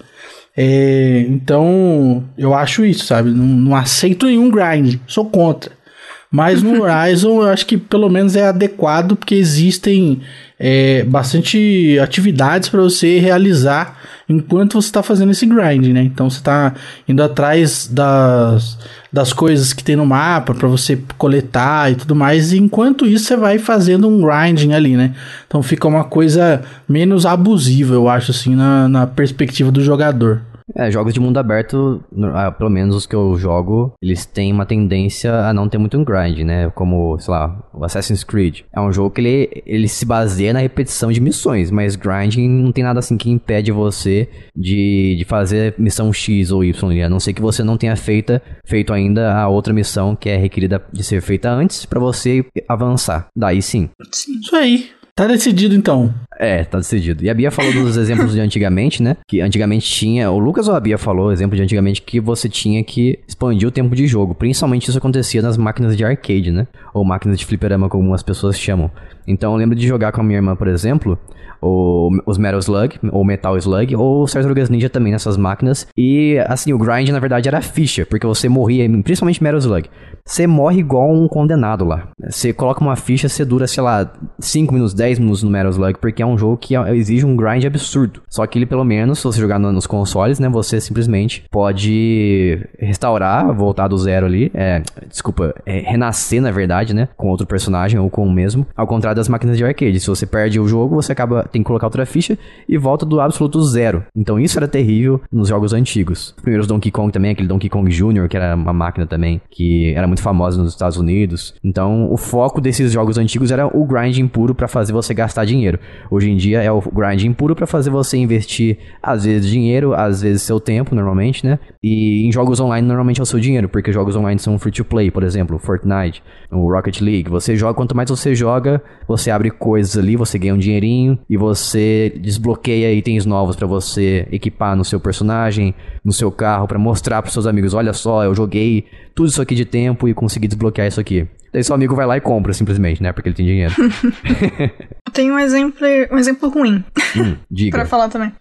É, então, eu acho isso, sabe? Não, não aceito nenhum grind, sou contra. Mas no Horizon eu acho que pelo menos é adequado porque existem é, bastante atividades para você realizar enquanto você está fazendo esse grind, né? Então você está indo atrás das, das coisas que tem no mapa para você coletar e tudo mais, e enquanto isso você vai fazendo um grinding ali, né? Então fica uma coisa menos abusiva, eu acho, assim, na, na perspectiva do jogador. É, jogos de mundo aberto, ah, pelo menos os que eu jogo, eles têm uma tendência a não ter muito um grind, né? Como, sei lá, o Assassin's Creed. É um jogo que ele, ele se baseia na repetição de missões, mas grinding não tem nada assim que impede você de, de fazer missão X ou Y, a não ser que você não tenha feita, feito ainda a outra missão que é requerida de ser feita antes para você avançar. Daí sim. sim. Isso aí. Tá decidido então. É, tá decidido. E a Bia falou dos exemplos de antigamente, né? Que antigamente tinha. O Lucas ou a Bia falou, exemplo de antigamente, que você tinha que expandir o tempo de jogo. Principalmente isso acontecia nas máquinas de arcade, né? Ou máquinas de fliperama, como as pessoas chamam. Então eu lembro de jogar com a minha irmã, por exemplo, o, os Metal Slug, ou Metal Slug, ou Tartarugas Ninja também nessas máquinas. E, assim, o grind, na verdade, era ficha, porque você morria, principalmente Metal Slug. Você morre igual um condenado lá. Você coloca uma ficha, você dura, sei lá, 5 minutos, 10 minutos no Metal Slug, porque é um jogo que exige um grind absurdo. Só que ele, pelo menos, se você jogar no, nos consoles, né, você simplesmente pode restaurar, voltar do zero ali. É, desculpa, é, renascer, na verdade, né, com outro personagem ou com o mesmo. Ao contrário das máquinas de arcade. Se você perde o jogo, você acaba tem que colocar outra ficha e volta do absoluto zero. Então isso era terrível nos jogos antigos. Os primeiros Donkey Kong também, aquele Donkey Kong Jr., que era uma máquina também, que era muito famosa nos Estados Unidos. Então o foco desses jogos antigos era o grinding puro para fazer você gastar dinheiro. Hoje em dia é o grinding puro para fazer você investir, às vezes, dinheiro, às vezes seu tempo, normalmente, né? E em jogos online, normalmente é o seu dinheiro, porque jogos online são free to play, por exemplo, Fortnite, o Rocket League. Você joga, quanto mais você joga, você abre coisas ali, você ganha um dinheirinho e você desbloqueia itens novos para você equipar no seu personagem, no seu carro, para mostrar para seus amigos, olha só, eu joguei tudo isso aqui de tempo e consegui desbloquear isso aqui. Daí seu amigo vai lá e compra simplesmente, né? Porque ele tem dinheiro. tem um exemplo, um exemplo ruim. Hum, diga. pra falar também.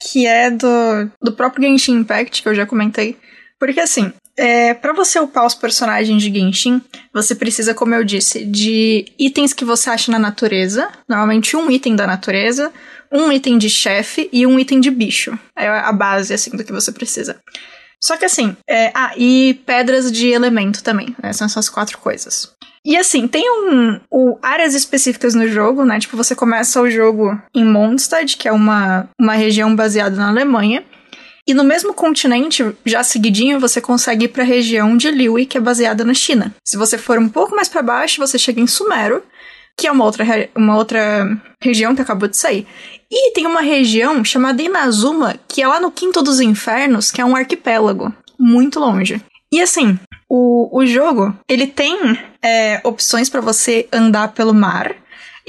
Que é do, do próprio Genshin Impact, que eu já comentei. Porque assim, é, para você upar os personagens de Genshin, você precisa, como eu disse, de itens que você acha na natureza. Normalmente um item da natureza, um item de chefe e um item de bicho. É a base, assim, do que você precisa. Só que assim, é, ah, e pedras de elemento também, né? São essas quatro coisas. E assim, tem um, áreas específicas no jogo, né? Tipo, você começa o jogo em Mondstadt, que é uma, uma região baseada na Alemanha. E no mesmo continente, já seguidinho, você consegue ir para a região de Liui, que é baseada na China. Se você for um pouco mais para baixo, você chega em Sumero, que é uma outra, uma outra região que acabou de sair. E tem uma região chamada Inazuma, que é lá no Quinto dos Infernos, que é um arquipélago, muito longe. E assim, o, o jogo, ele tem é, opções para você andar pelo mar,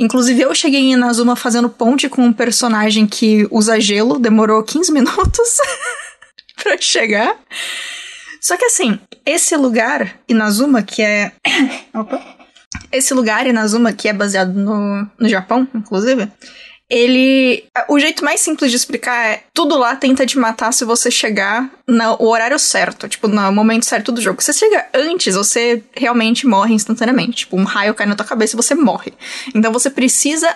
Inclusive, eu cheguei em Inazuma fazendo ponte com um personagem que usa gelo, demorou 15 minutos pra chegar. Só que assim, esse lugar, Inazuma, que é. Opa. Esse lugar, Inazuma, que é baseado no, no Japão, inclusive, ele. O jeito mais simples de explicar é: tudo lá tenta te matar se você chegar no horário certo, tipo, no momento certo do jogo. Se você chega antes, você realmente morre instantaneamente. Tipo, um raio cai na tua cabeça e você morre. Então você precisa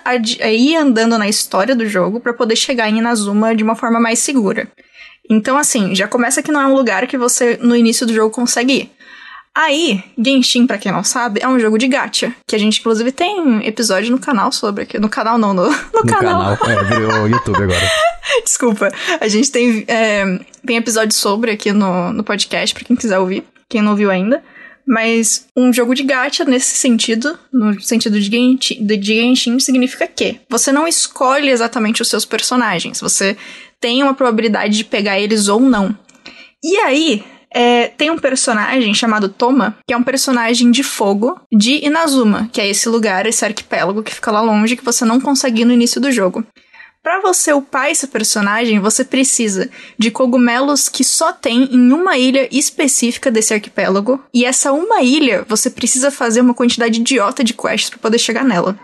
ir andando na história do jogo para poder chegar em Inazuma de uma forma mais segura. Então, assim, já começa que não é um lugar que você, no início do jogo, consegue ir. Aí, Genshin, pra quem não sabe, é um jogo de gacha. Que a gente, inclusive, tem episódio no canal sobre. Aqui. No canal, não, no, no, no canal. canal. É, virou YouTube agora. Desculpa. A gente tem, é, tem episódio sobre aqui no, no podcast, pra quem quiser ouvir. Quem não ouviu ainda. Mas um jogo de gacha, nesse sentido, no sentido de Genshin, de Genshin, significa que você não escolhe exatamente os seus personagens. Você tem uma probabilidade de pegar eles ou não. E aí, é, tem um personagem chamado Toma, que é um personagem de fogo de Inazuma, que é esse lugar, esse arquipélago que fica lá longe que você não consegue ir no início do jogo. Para você upar esse personagem, você precisa de cogumelos que só tem em uma ilha específica desse arquipélago, e essa uma ilha você precisa fazer uma quantidade idiota de quests para poder chegar nela.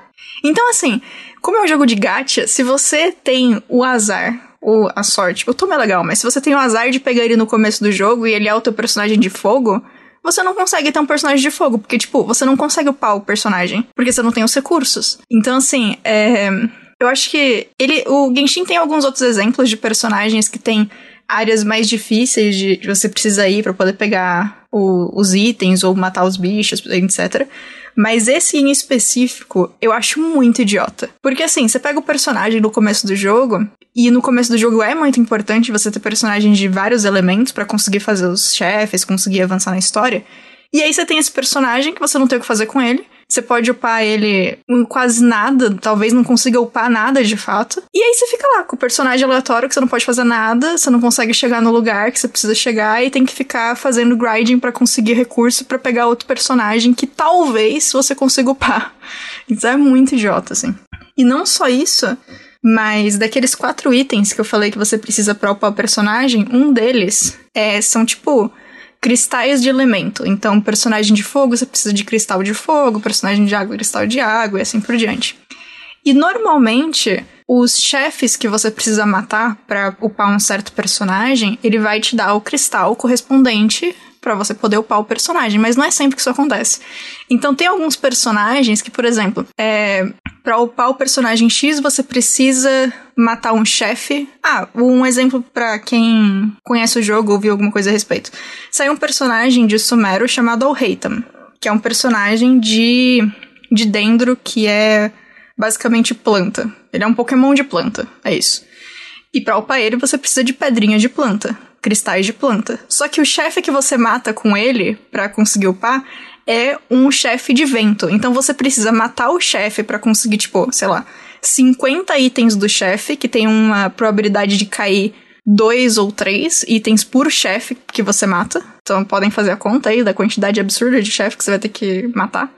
Então, assim, como é um jogo de gacha, se você tem o azar o, a sorte. O Tom é legal, mas se você tem o azar de pegar ele no começo do jogo e ele é o teu personagem de fogo, você não consegue ter um personagem de fogo, porque, tipo, você não consegue upar o personagem, porque você não tem os recursos. Então, assim, é. Eu acho que ele. O Genshin tem alguns outros exemplos de personagens que tem áreas mais difíceis de, de você precisa ir para poder pegar o, os itens ou matar os bichos, etc. Mas esse em específico, eu acho muito idiota. Porque assim, você pega o personagem no começo do jogo, e no começo do jogo é muito importante você ter personagens de vários elementos para conseguir fazer os chefes, conseguir avançar na história. E aí você tem esse personagem que você não tem o que fazer com ele. Você pode upar ele em quase nada, talvez não consiga upar nada de fato. E aí você fica lá com o personagem aleatório que você não pode fazer nada, você não consegue chegar no lugar que você precisa chegar e tem que ficar fazendo grinding para conseguir recurso para pegar outro personagem que talvez você consiga upar. Então é muito idiota, assim. E não só isso, mas daqueles quatro itens que eu falei que você precisa pra upar o personagem, um deles é, são tipo cristais de elemento. Então, personagem de fogo, você precisa de cristal de fogo, personagem de água, cristal de água e assim por diante. E normalmente, os chefes que você precisa matar para upar um certo personagem, ele vai te dar o cristal correspondente para você poder upar o personagem, mas não é sempre que isso acontece. Então tem alguns personagens que, por exemplo, é, para upar o personagem X você precisa matar um chefe. Ah, um exemplo para quem conhece o jogo ou viu alguma coisa a respeito. Saiu um personagem de Sumero chamado Alheitam, que é um personagem de de Dendro que é basicamente planta. Ele é um Pokémon de planta, é isso. E para upar ele você precisa de pedrinha de planta cristais de planta. Só que o chefe que você mata com ele para conseguir upar é um chefe de vento. Então você precisa matar o chefe para conseguir, tipo, sei lá, 50 itens do chefe, que tem uma probabilidade de cair dois ou três itens por chefe que você mata. Então podem fazer a conta aí da quantidade absurda de chefe que você vai ter que matar.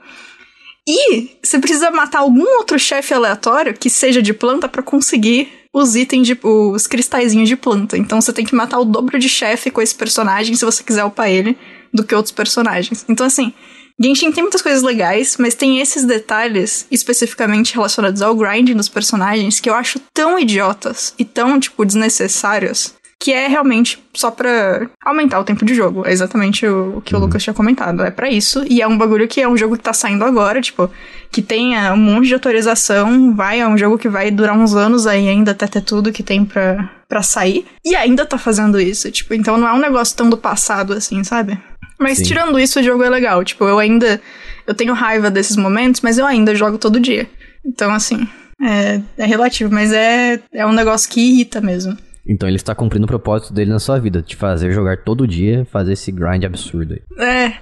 E você precisa matar algum outro chefe aleatório que seja de planta para conseguir os itens de. os cristalzinhos de planta. Então você tem que matar o dobro de chefe com esse personagem se você quiser upar ele do que outros personagens. Então, assim, Genshin tem muitas coisas legais, mas tem esses detalhes especificamente relacionados ao grinding dos personagens que eu acho tão idiotas e tão, tipo, desnecessários que é realmente só pra aumentar o tempo de jogo. É exatamente o, que o uhum. Lucas tinha comentado. É para isso. E é um bagulho que é um jogo que tá saindo agora, tipo, que tenha um monte de atualização. Vai, é um jogo que vai durar uns anos aí ainda até ter tudo que tem pra, pra sair. E ainda tá fazendo isso. Tipo, então não é um negócio tão do passado assim, sabe? Mas Sim. tirando isso, o jogo é legal. Tipo, eu ainda. Eu tenho raiva desses momentos, mas eu ainda jogo todo dia. Então, assim. É, é relativo, mas é, é um negócio que irrita mesmo. Então ele está cumprindo o propósito dele na sua vida, de fazer jogar todo dia, fazer esse grind absurdo aí. É.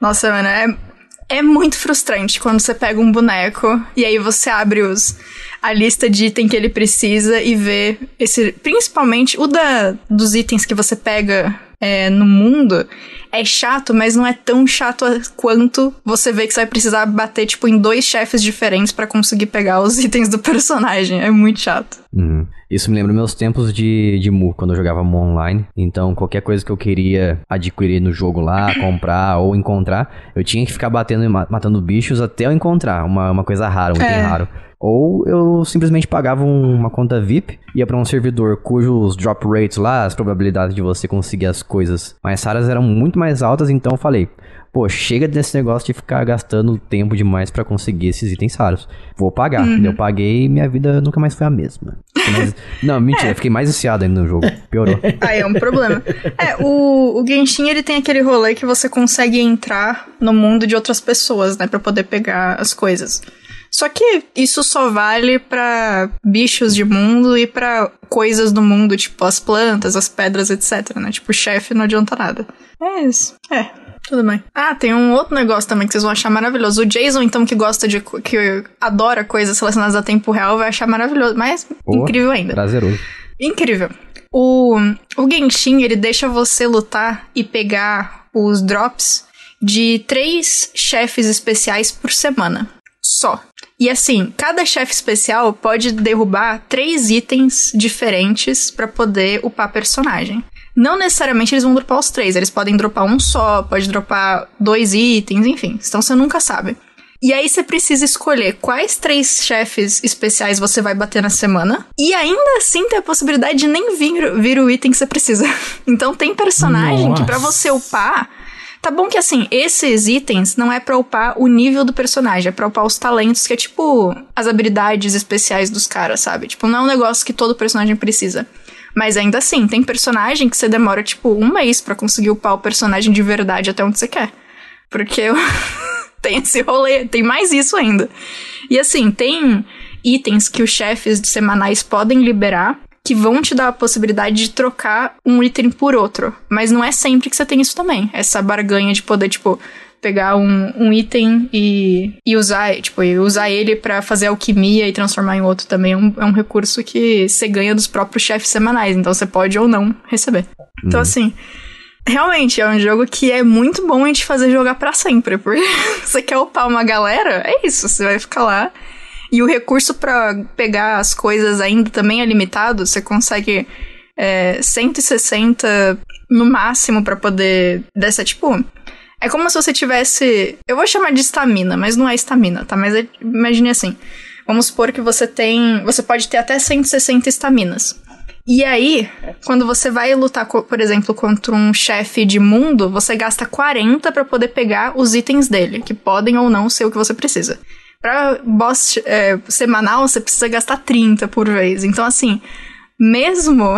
Nossa, mano, é, é muito frustrante quando você pega um boneco e aí você abre os a lista de item que ele precisa e vê esse principalmente o da dos itens que você pega é, no mundo é chato, mas não é tão chato quanto você vê que você vai precisar bater, tipo, em dois chefes diferentes para conseguir pegar os itens do personagem. É muito chato. Uhum. Isso me lembra meus tempos de, de Mu, quando eu jogava Mu online. Então, qualquer coisa que eu queria adquirir no jogo lá, comprar ou encontrar, eu tinha que ficar batendo e matando bichos até eu encontrar uma, uma coisa rara, um item é. raro. Ou eu simplesmente pagava uma conta VIP, ia para um servidor cujos drop rates lá, as probabilidades de você conseguir as coisas mais raras eram muito mais altas, então eu falei, pô, chega desse negócio de ficar gastando tempo demais para conseguir esses itens raros. Vou pagar. Uhum. Eu paguei e minha vida nunca mais foi a mesma. Não, mentira, é. fiquei mais viciado ainda no jogo. Piorou. Aí é um problema. É, o, o Genshin, ele tem aquele rolê que você consegue entrar no mundo de outras pessoas, né, para poder pegar as coisas. Só que isso só vale para bichos de mundo e para coisas do mundo, tipo as plantas, as pedras, etc, né? Tipo, chefe não adianta nada. É isso. É, tudo bem. Ah, tem um outro negócio também que vocês vão achar maravilhoso. O Jason, então, que gosta de. que adora coisas relacionadas a tempo real, vai achar maravilhoso. Mas incrível ainda. Prazeroso. Incrível. O, o Genshin, ele deixa você lutar e pegar os drops de três chefes especiais por semana. Só. E assim, cada chefe especial pode derrubar três itens diferentes para poder upar personagem. Não necessariamente eles vão dropar os três, eles podem dropar um só, pode dropar dois itens, enfim. Então você nunca sabe. E aí você precisa escolher quais três chefes especiais você vai bater na semana. E ainda assim tem a possibilidade de nem vir, vir o item que você precisa. Então tem personagem Nossa. que para você upar Tá bom que assim, esses itens não é pra upar o nível do personagem, é pra upar os talentos, que é tipo as habilidades especiais dos caras, sabe? Tipo, não é um negócio que todo personagem precisa. Mas ainda assim, tem personagem que você demora, tipo, um mês para conseguir upar o personagem de verdade até onde você quer. Porque tem esse rolê, tem mais isso ainda. E assim, tem itens que os chefes de semanais podem liberar que vão te dar a possibilidade de trocar um item por outro. Mas não é sempre que você tem isso também. Essa barganha de poder, tipo, pegar um, um item e, e usar, tipo, e usar ele para fazer alquimia e transformar em outro também é um, é um recurso que você ganha dos próprios chefes semanais, então você pode ou não receber. Então, uhum. assim, realmente é um jogo que é muito bom a gente fazer jogar para sempre, porque você quer upar uma galera, é isso, você vai ficar lá. E o recurso para pegar as coisas ainda também é limitado, você consegue é, 160 no máximo para poder dessa tipo é como se você tivesse. Eu vou chamar de estamina, mas não é estamina, tá? Mas é, imagine assim. Vamos supor que você tem. Você pode ter até 160 estaminas. E aí, quando você vai lutar, por exemplo, contra um chefe de mundo, você gasta 40 para poder pegar os itens dele, que podem ou não ser o que você precisa. Pra boss é, semanal, você precisa gastar 30 por vez. Então, assim, mesmo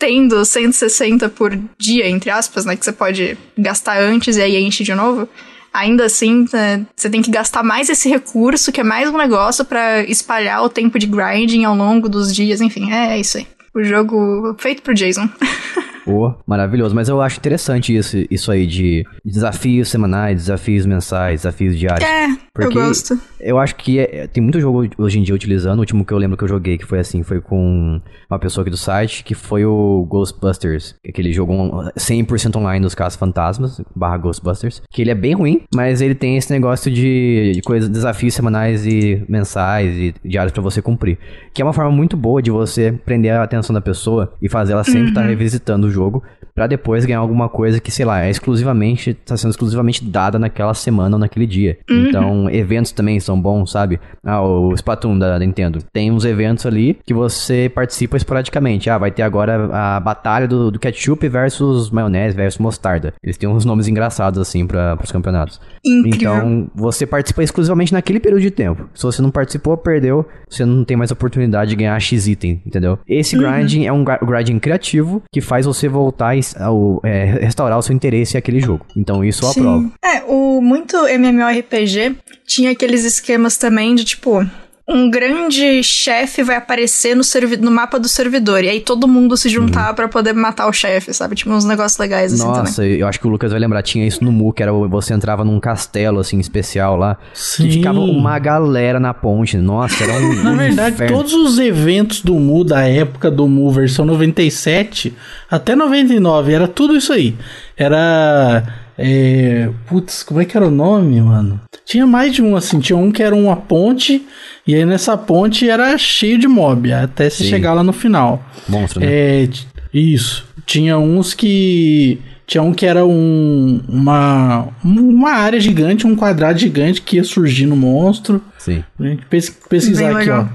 tendo 160 por dia, entre aspas, né? Que você pode gastar antes e aí enche de novo. Ainda assim, né, você tem que gastar mais esse recurso, que é mais um negócio para espalhar o tempo de grinding ao longo dos dias. Enfim, é, é isso aí. O jogo feito pro Jason. Pô, maravilhoso. Mas eu acho interessante isso, isso aí de desafios semanais, desafios mensais, desafios diários. É, Porque eu gosto. Eu acho que é, tem muito jogo hoje em dia utilizando. O último que eu lembro que eu joguei, que foi assim, foi com uma pessoa aqui do site, que foi o Ghostbusters. Aquele jogo 100% online dos casos fantasmas, barra Ghostbusters. Que ele é bem ruim, mas ele tem esse negócio de, de coisas, desafios semanais e mensais e diários para você cumprir. Que é uma forma muito boa de você prender a atenção da pessoa e fazer ela sempre estar uhum. tá revisitando o jogo para depois ganhar alguma coisa que, sei lá, é exclusivamente, tá sendo exclusivamente dada naquela semana ou naquele dia. Uhum. Então, eventos também são bons, sabe? Ah, o Splatoon da Nintendo. Tem uns eventos ali que você participa esporadicamente. Ah, vai ter agora a batalha do, do ketchup versus maionese versus mostarda. Eles têm uns nomes engraçados, assim, para os campeonatos. Incrível. Então, você participa exclusivamente naquele período de tempo. Se você não participou, perdeu, você não tem mais oportunidade de ganhar X item, entendeu? Esse uhum. grinding é um grinding criativo que faz você voltar ao é, restaurar o seu interesse naquele jogo. Então isso eu Sim. aprovo. É, o muito MMORPG tinha aqueles esquemas também de tipo, um grande chefe vai aparecer no, no mapa do servidor. E aí todo mundo se juntar uhum. para poder matar o chefe, sabe? Tipo, uns negócios legais assim Nossa, também. eu acho que o Lucas vai lembrar. Tinha isso no Mu, que era você entrava num castelo, assim, especial lá. Sim. Que ficava uma galera na ponte. Nossa, era um. na verdade, inferno. todos os eventos do Mu, da época do Mu, versão 97 até 99, era tudo isso aí. Era é, putz, como é que era o nome, mano? Tinha mais de um, assim. Tinha um que era uma ponte, e aí nessa ponte era cheio de mob, até se Sim. chegar lá no final. Monstro, né? É, isso. Tinha uns que. Tinha um que era um, uma, uma área gigante, um quadrado gigante que ia surgir no monstro. Sim. A gente pesquisar aqui, ó.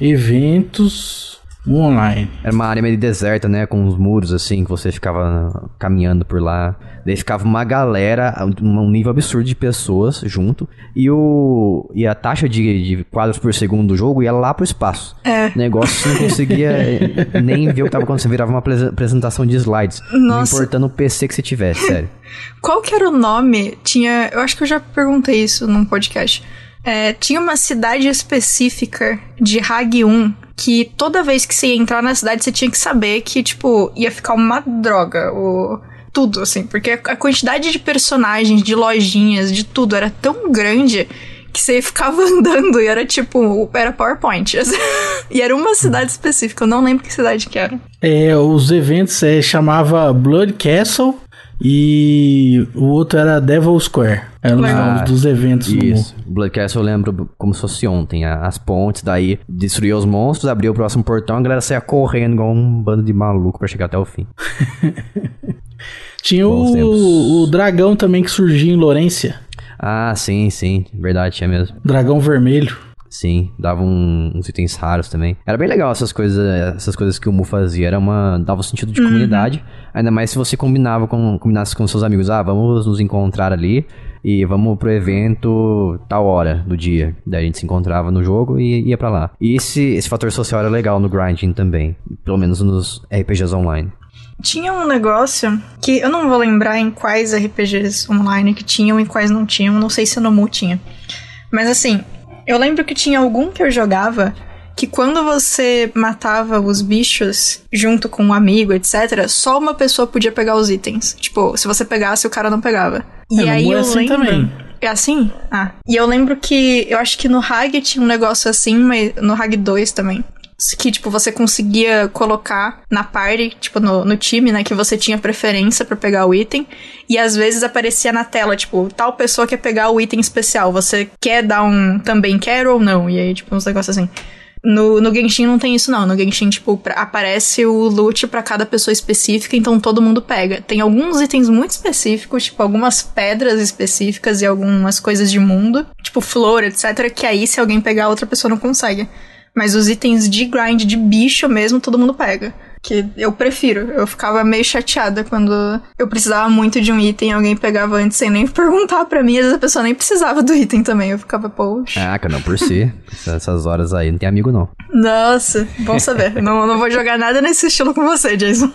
Eventos online. Era uma área meio deserta, né? Com uns muros assim, que você ficava caminhando por lá. Daí ficava uma galera, um nível absurdo de pessoas junto. E, o, e a taxa de, de quadros por segundo do jogo ia lá pro espaço. É. O negócio você não conseguia nem ver o que tava acontecendo. Virava uma apresentação de slides. Nossa. Não importando o PC que você tivesse, sério. Qual que era o nome? Tinha. Eu acho que eu já perguntei isso num podcast. É, tinha uma cidade específica de Hag 1 que toda vez que você ia entrar na cidade você tinha que saber que, tipo, ia ficar uma droga. O tudo, assim, porque a quantidade de personagens, de lojinhas, de tudo era tão grande que você ficava andando e era tipo, era PowerPoint. e era uma cidade específica, eu não lembro que cidade que era. É, os eventos é, chamava Blood Castle e o outro era Devil Square. Era um ah, dos eventos isso. do Blood Castle eu lembro como se fosse ontem. As pontes, daí destruía os monstros, abria o próximo portão, a galera saia correndo igual um bando de maluco para chegar até o fim. Tinha o, o, dragão também que surgia em Lorência. Ah, sim, sim. Verdade, tinha mesmo. Dragão vermelho. Sim, dava um, uns itens raros também. Era bem legal essas coisas, essas coisas que o Mu fazia. Era uma. dava um sentido de uhum. comunidade. Ainda mais se você combinava com, combinasse com seus amigos. Ah, vamos nos encontrar ali e vamos pro evento tal hora do dia. Daí a gente se encontrava no jogo e ia para lá. E esse, esse fator social era legal no grinding também, pelo menos nos RPGs online. Tinha um negócio que eu não vou lembrar em quais RPGs online que tinham e quais não tinham, não sei se no Mu tinha. Mas assim, eu lembro que tinha algum que eu jogava que quando você matava os bichos junto com um amigo, etc., só uma pessoa podia pegar os itens. Tipo, se você pegasse, o cara não pegava. E é, aí é eu assim lembro. Também. É assim? Ah. E eu lembro que. Eu acho que no Hag tinha um negócio assim, mas no Hag 2 também que, tipo, você conseguia colocar na party, tipo, no, no time, né, que você tinha preferência para pegar o item, e às vezes aparecia na tela, tipo, tal pessoa quer pegar o item especial, você quer dar um também quer ou não, e aí, tipo, uns negócios assim. No, no Genshin não tem isso, não. No Genshin, tipo, pra, aparece o loot para cada pessoa específica, então todo mundo pega. Tem alguns itens muito específicos, tipo, algumas pedras específicas e algumas coisas de mundo, tipo flor, etc., que aí se alguém pegar, outra pessoa não consegue. Mas os itens de grind de bicho mesmo, todo mundo pega que eu prefiro. Eu ficava meio chateada quando eu precisava muito de um item e alguém pegava antes sem nem perguntar para mim. Às vezes a pessoa nem precisava do item também. Eu ficava, poxa. Ah, cara, não por si. Essas horas aí não tem amigo, não. Nossa, bom saber. não, não vou jogar nada nesse estilo com você, Jason.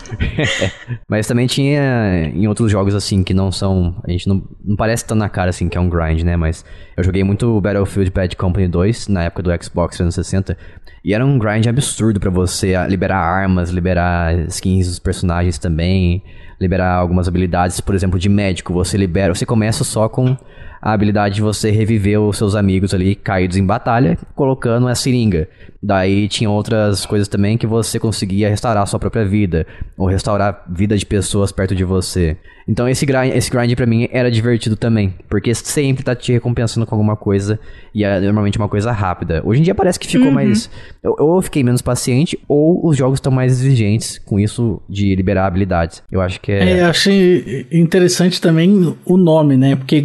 Mas também tinha em outros jogos assim que não são. A gente não, não parece tão na cara assim que é um grind, né? Mas eu joguei muito Battlefield Bad Company 2 na época do Xbox 360. E era um grind absurdo para você liberar armas, liberar skins dos personagens também, liberar algumas habilidades, por exemplo, de médico. Você libera, você começa só com a habilidade de você reviver os seus amigos ali caídos em batalha, colocando a seringa. Daí tinha outras coisas também que você conseguia restaurar a sua própria vida, ou restaurar a vida de pessoas perto de você. Então esse grind, esse grind pra mim era divertido também, porque sempre tá te recompensando com alguma coisa, e é normalmente uma coisa rápida. Hoje em dia parece que ficou uhum. mais. Ou eu fiquei menos paciente, ou os jogos estão mais exigentes com isso de liberar habilidades. Eu acho que é. É, achei interessante também o nome, né? Porque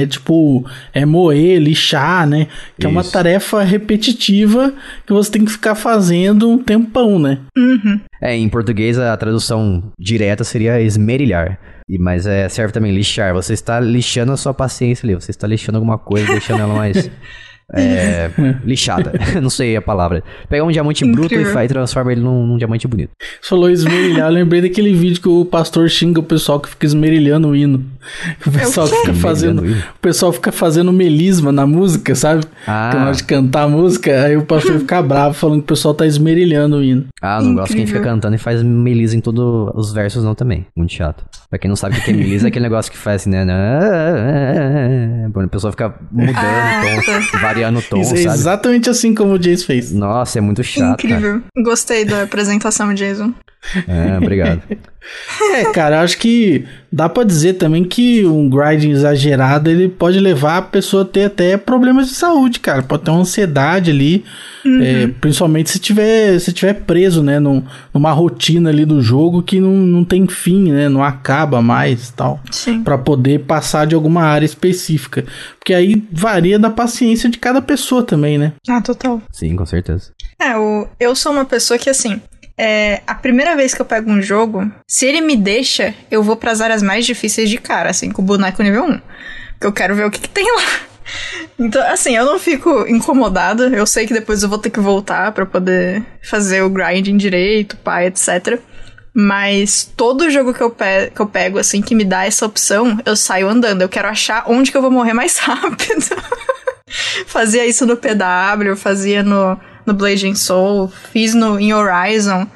é tipo. É moer, lixar, né? Que isso. é uma tarefa repetitiva que você tem que ficar fazendo um tempão, né? Uhum. É, em português a tradução direta seria esmerilhar. E, mas é, serve também lixar. Você está lixando a sua paciência ali. Você está lixando alguma coisa, deixando ela mais é, lixada. não sei a palavra. Pega um diamante Incrível. bruto e, e transforma ele num, num, diamante bonito. Você falou esmerilhar, eu lembrei daquele vídeo que o pastor xinga o pessoal que fica esmerilhando o hino. O pessoal é o fica fazendo. O pessoal fica fazendo melisma na música, sabe? Ah. Que na hora de cantar a música, aí o pastor fica bravo falando que o pessoal tá esmerilhando o hino. Ah, não Incrível. gosto quem fica cantando e faz melisa em todos os versos, não também. Muito chato. Pra quem não sabe o que é melisa, é aquele negócio que faz assim, né? A pessoa fica mudando ah, tom, variando o tom, Isso, sabe? Exatamente assim como o Jason fez. Nossa, é muito chato. Incrível. Cara. Gostei da apresentação, Jason. É, obrigado. é, cara, acho que dá para dizer também que um grinding exagerado ele pode levar a pessoa a ter até problemas de saúde, cara. Pode ter uma ansiedade ali, uhum. é, principalmente se tiver, se tiver preso, né, num, numa rotina ali do jogo que não, não tem fim, né, não acaba mais tal, para poder passar de alguma área específica, porque aí varia da paciência de cada pessoa também, né? Ah, total. Sim, com certeza. É, o, eu sou uma pessoa que assim, é, a primeira vez que eu pego um jogo, se ele me deixa, eu vou para as áreas mais difíceis de cara, assim, com o boneco nível 1. Porque eu quero ver o que, que tem lá. Então, assim, eu não fico incomodada. Eu sei que depois eu vou ter que voltar para poder fazer o grinding direito, pai, etc. Mas todo jogo que eu, pe que eu pego, assim, que me dá essa opção, eu saio andando. Eu quero achar onde que eu vou morrer mais rápido. fazia isso no PW, fazia no no Blazing Soul, fiz no em Horizon.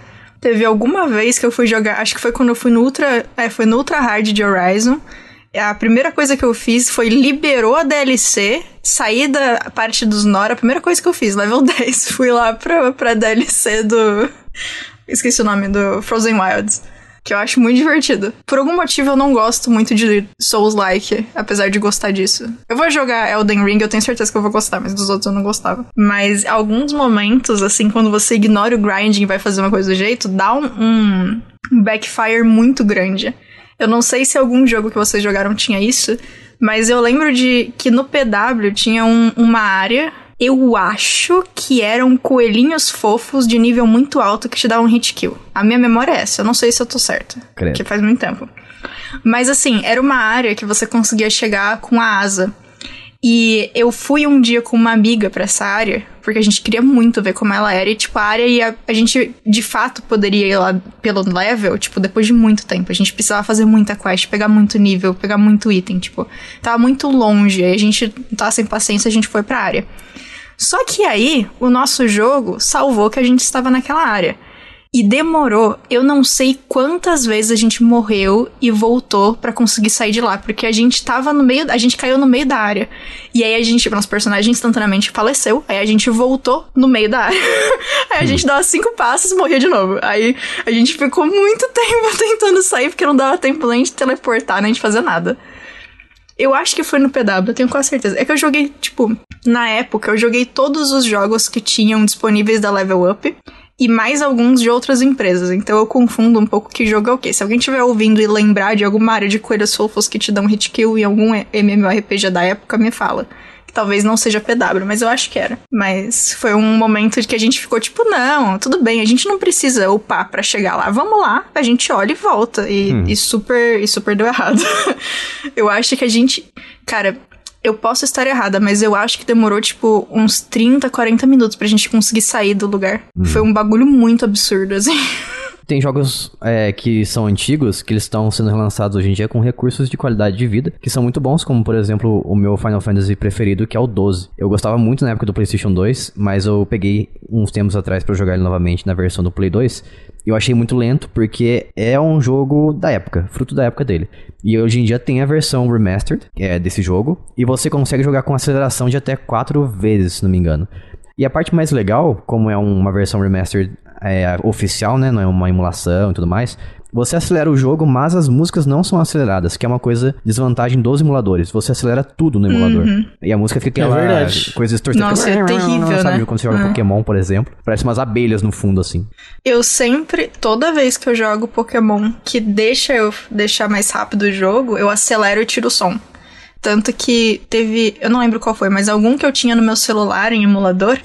Teve alguma vez que eu fui jogar, acho que foi quando eu fui no Ultra, é, foi no Ultra Hard de Horizon. A primeira coisa que eu fiz foi liberou a DLC, saí da parte dos Nora, a primeira coisa que eu fiz, level 10, fui lá pra, pra DLC do esqueci o nome do Frozen Wilds que eu acho muito divertido. Por algum motivo eu não gosto muito de Souls-like, apesar de gostar disso. Eu vou jogar Elden Ring, eu tenho certeza que eu vou gostar, mas dos outros eu não gostava. Mas alguns momentos, assim, quando você ignora o grinding e vai fazer uma coisa do jeito, dá um, um backfire muito grande. Eu não sei se algum jogo que vocês jogaram tinha isso, mas eu lembro de que no PW tinha um, uma área Eu acho que eram coelhinhos fofos de nível muito alto que te davam um hit kill. A minha memória é essa, eu não sei se eu tô certa. Credo. Porque faz muito tempo. Mas assim, era uma área que você conseguia chegar com a asa. E eu fui um dia com uma amiga para essa área, porque a gente queria muito ver como ela era. E, tipo, a área ia. A gente de fato poderia ir lá pelo level, tipo, depois de muito tempo. A gente precisava fazer muita quest, pegar muito nível, pegar muito item, tipo, tava muito longe. Aí a gente tava sem paciência, a gente foi pra área. Só que aí, o nosso jogo salvou que a gente estava naquela área. E demorou, eu não sei quantas vezes a gente morreu e voltou para conseguir sair de lá, porque a gente tava no meio, a gente caiu no meio da área. E aí a gente, nosso personagem instantaneamente faleceu, aí a gente voltou no meio da área. aí a gente dava cinco passos e morria de novo. Aí a gente ficou muito tempo tentando sair, porque não dava tempo nem de teleportar, nem de fazer nada. Eu acho que foi no PW, eu tenho quase certeza. É que eu joguei, tipo, na época, eu joguei todos os jogos que tinham disponíveis da Level Up e mais alguns de outras empresas. Então eu confundo um pouco que jogo é o quê. Se alguém estiver ouvindo e lembrar de alguma área de coelhos fofos que te dão hit kill em algum MMORPG da época, me fala. Que talvez não seja PW, mas eu acho que era. Mas foi um momento de que a gente ficou tipo, não, tudo bem, a gente não precisa upar para chegar lá. Vamos lá, a gente olha e volta. E, hum. e super, e super deu errado. eu acho que a gente. Cara, eu posso estar errada, mas eu acho que demorou, tipo, uns 30, 40 minutos pra gente conseguir sair do lugar. Hum. Foi um bagulho muito absurdo, assim. Tem jogos é, que são antigos, que eles estão sendo relançados hoje em dia com recursos de qualidade de vida, que são muito bons, como por exemplo o meu Final Fantasy preferido, que é o 12. Eu gostava muito na época do PlayStation 2, mas eu peguei uns tempos atrás para jogar ele novamente na versão do Play 2. Eu achei muito lento, porque é um jogo da época, fruto da época dele. E hoje em dia tem a versão remastered é, desse jogo, e você consegue jogar com aceleração de até 4 vezes, se não me engano. E a parte mais legal, como é uma versão remastered é, oficial, né? Não é uma emulação e tudo mais. Você acelera o jogo, mas as músicas não são aceleradas, que é uma coisa desvantagem dos emuladores. Você acelera tudo no emulador. Uhum. E a música fica é aquela é verdade. coisa distorcida. Nossa, é terrível, sabe? né? Quando você joga uhum. Pokémon, por exemplo, parece umas abelhas no fundo, assim. Eu sempre, toda vez que eu jogo Pokémon que deixa eu deixar mais rápido o jogo, eu acelero e tiro o som. Tanto que teve, eu não lembro qual foi, mas algum que eu tinha no meu celular em emulador,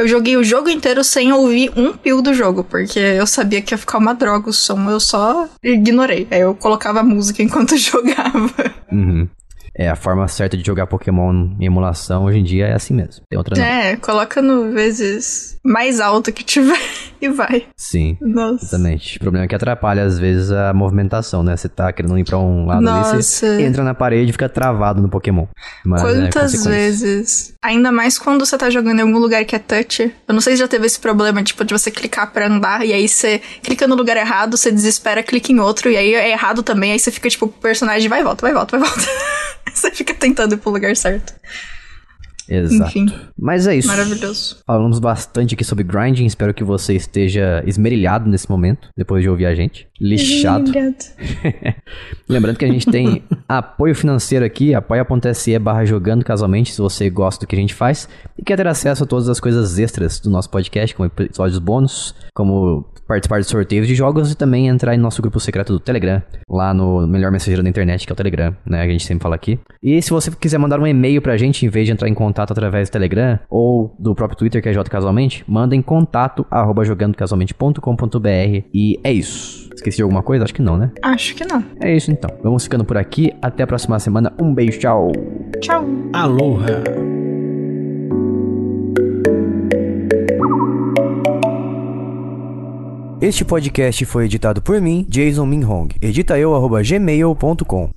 eu joguei o jogo inteiro sem ouvir um pio do jogo, porque eu sabia que ia ficar uma droga o som, eu só ignorei. Aí eu colocava música enquanto jogava. Uhum. É, a forma certa de jogar Pokémon em emulação hoje em dia é assim mesmo. Tem outra não. É, coloca no vezes mais alto que tiver e vai. Sim. Nossa. Exatamente. O problema é que atrapalha às vezes a movimentação, né? Você tá querendo ir pra um lado Nossa. ali, você entra na parede e fica travado no Pokémon. Mas é Quantas é vezes? Ainda mais quando você tá jogando em algum lugar que é touch. Eu não sei se já teve esse problema, tipo, de você clicar pra andar e aí você clica no lugar errado, você desespera, clica em outro e aí é errado também, aí você fica tipo, o personagem vai e volta, vai e volta, vai e volta. Você fica tentando ir pro lugar certo. Exato. Enfim. Mas é isso. Maravilhoso. Falamos bastante aqui sobre grinding. Espero que você esteja esmerilhado nesse momento, depois de ouvir a gente. Lixado. Lembrando que a gente tem apoio financeiro aqui, apoia.se barra jogando casualmente, se você gosta do que a gente faz e quer ter acesso a todas as coisas extras do nosso podcast, como episódios bônus, como participar de sorteios de jogos e também entrar em nosso grupo secreto do Telegram, lá no melhor mensageiro da internet, que é o Telegram, né? A gente sempre fala aqui. E se você quiser mandar um e-mail pra gente, em vez de entrar em contato através do Telegram ou do próprio Twitter, que é jcasualmente, manda em contato arroba jogandocasualmente.com.br e é isso. Esqueci de alguma coisa? Acho que não, né? Acho que não. É isso então. Vamos ficando por aqui. Até a próxima semana. Um beijo, tchau. Tchau. Aloha. Este podcast foi editado por mim, Jason Minhong. Edita eu, gmail.com.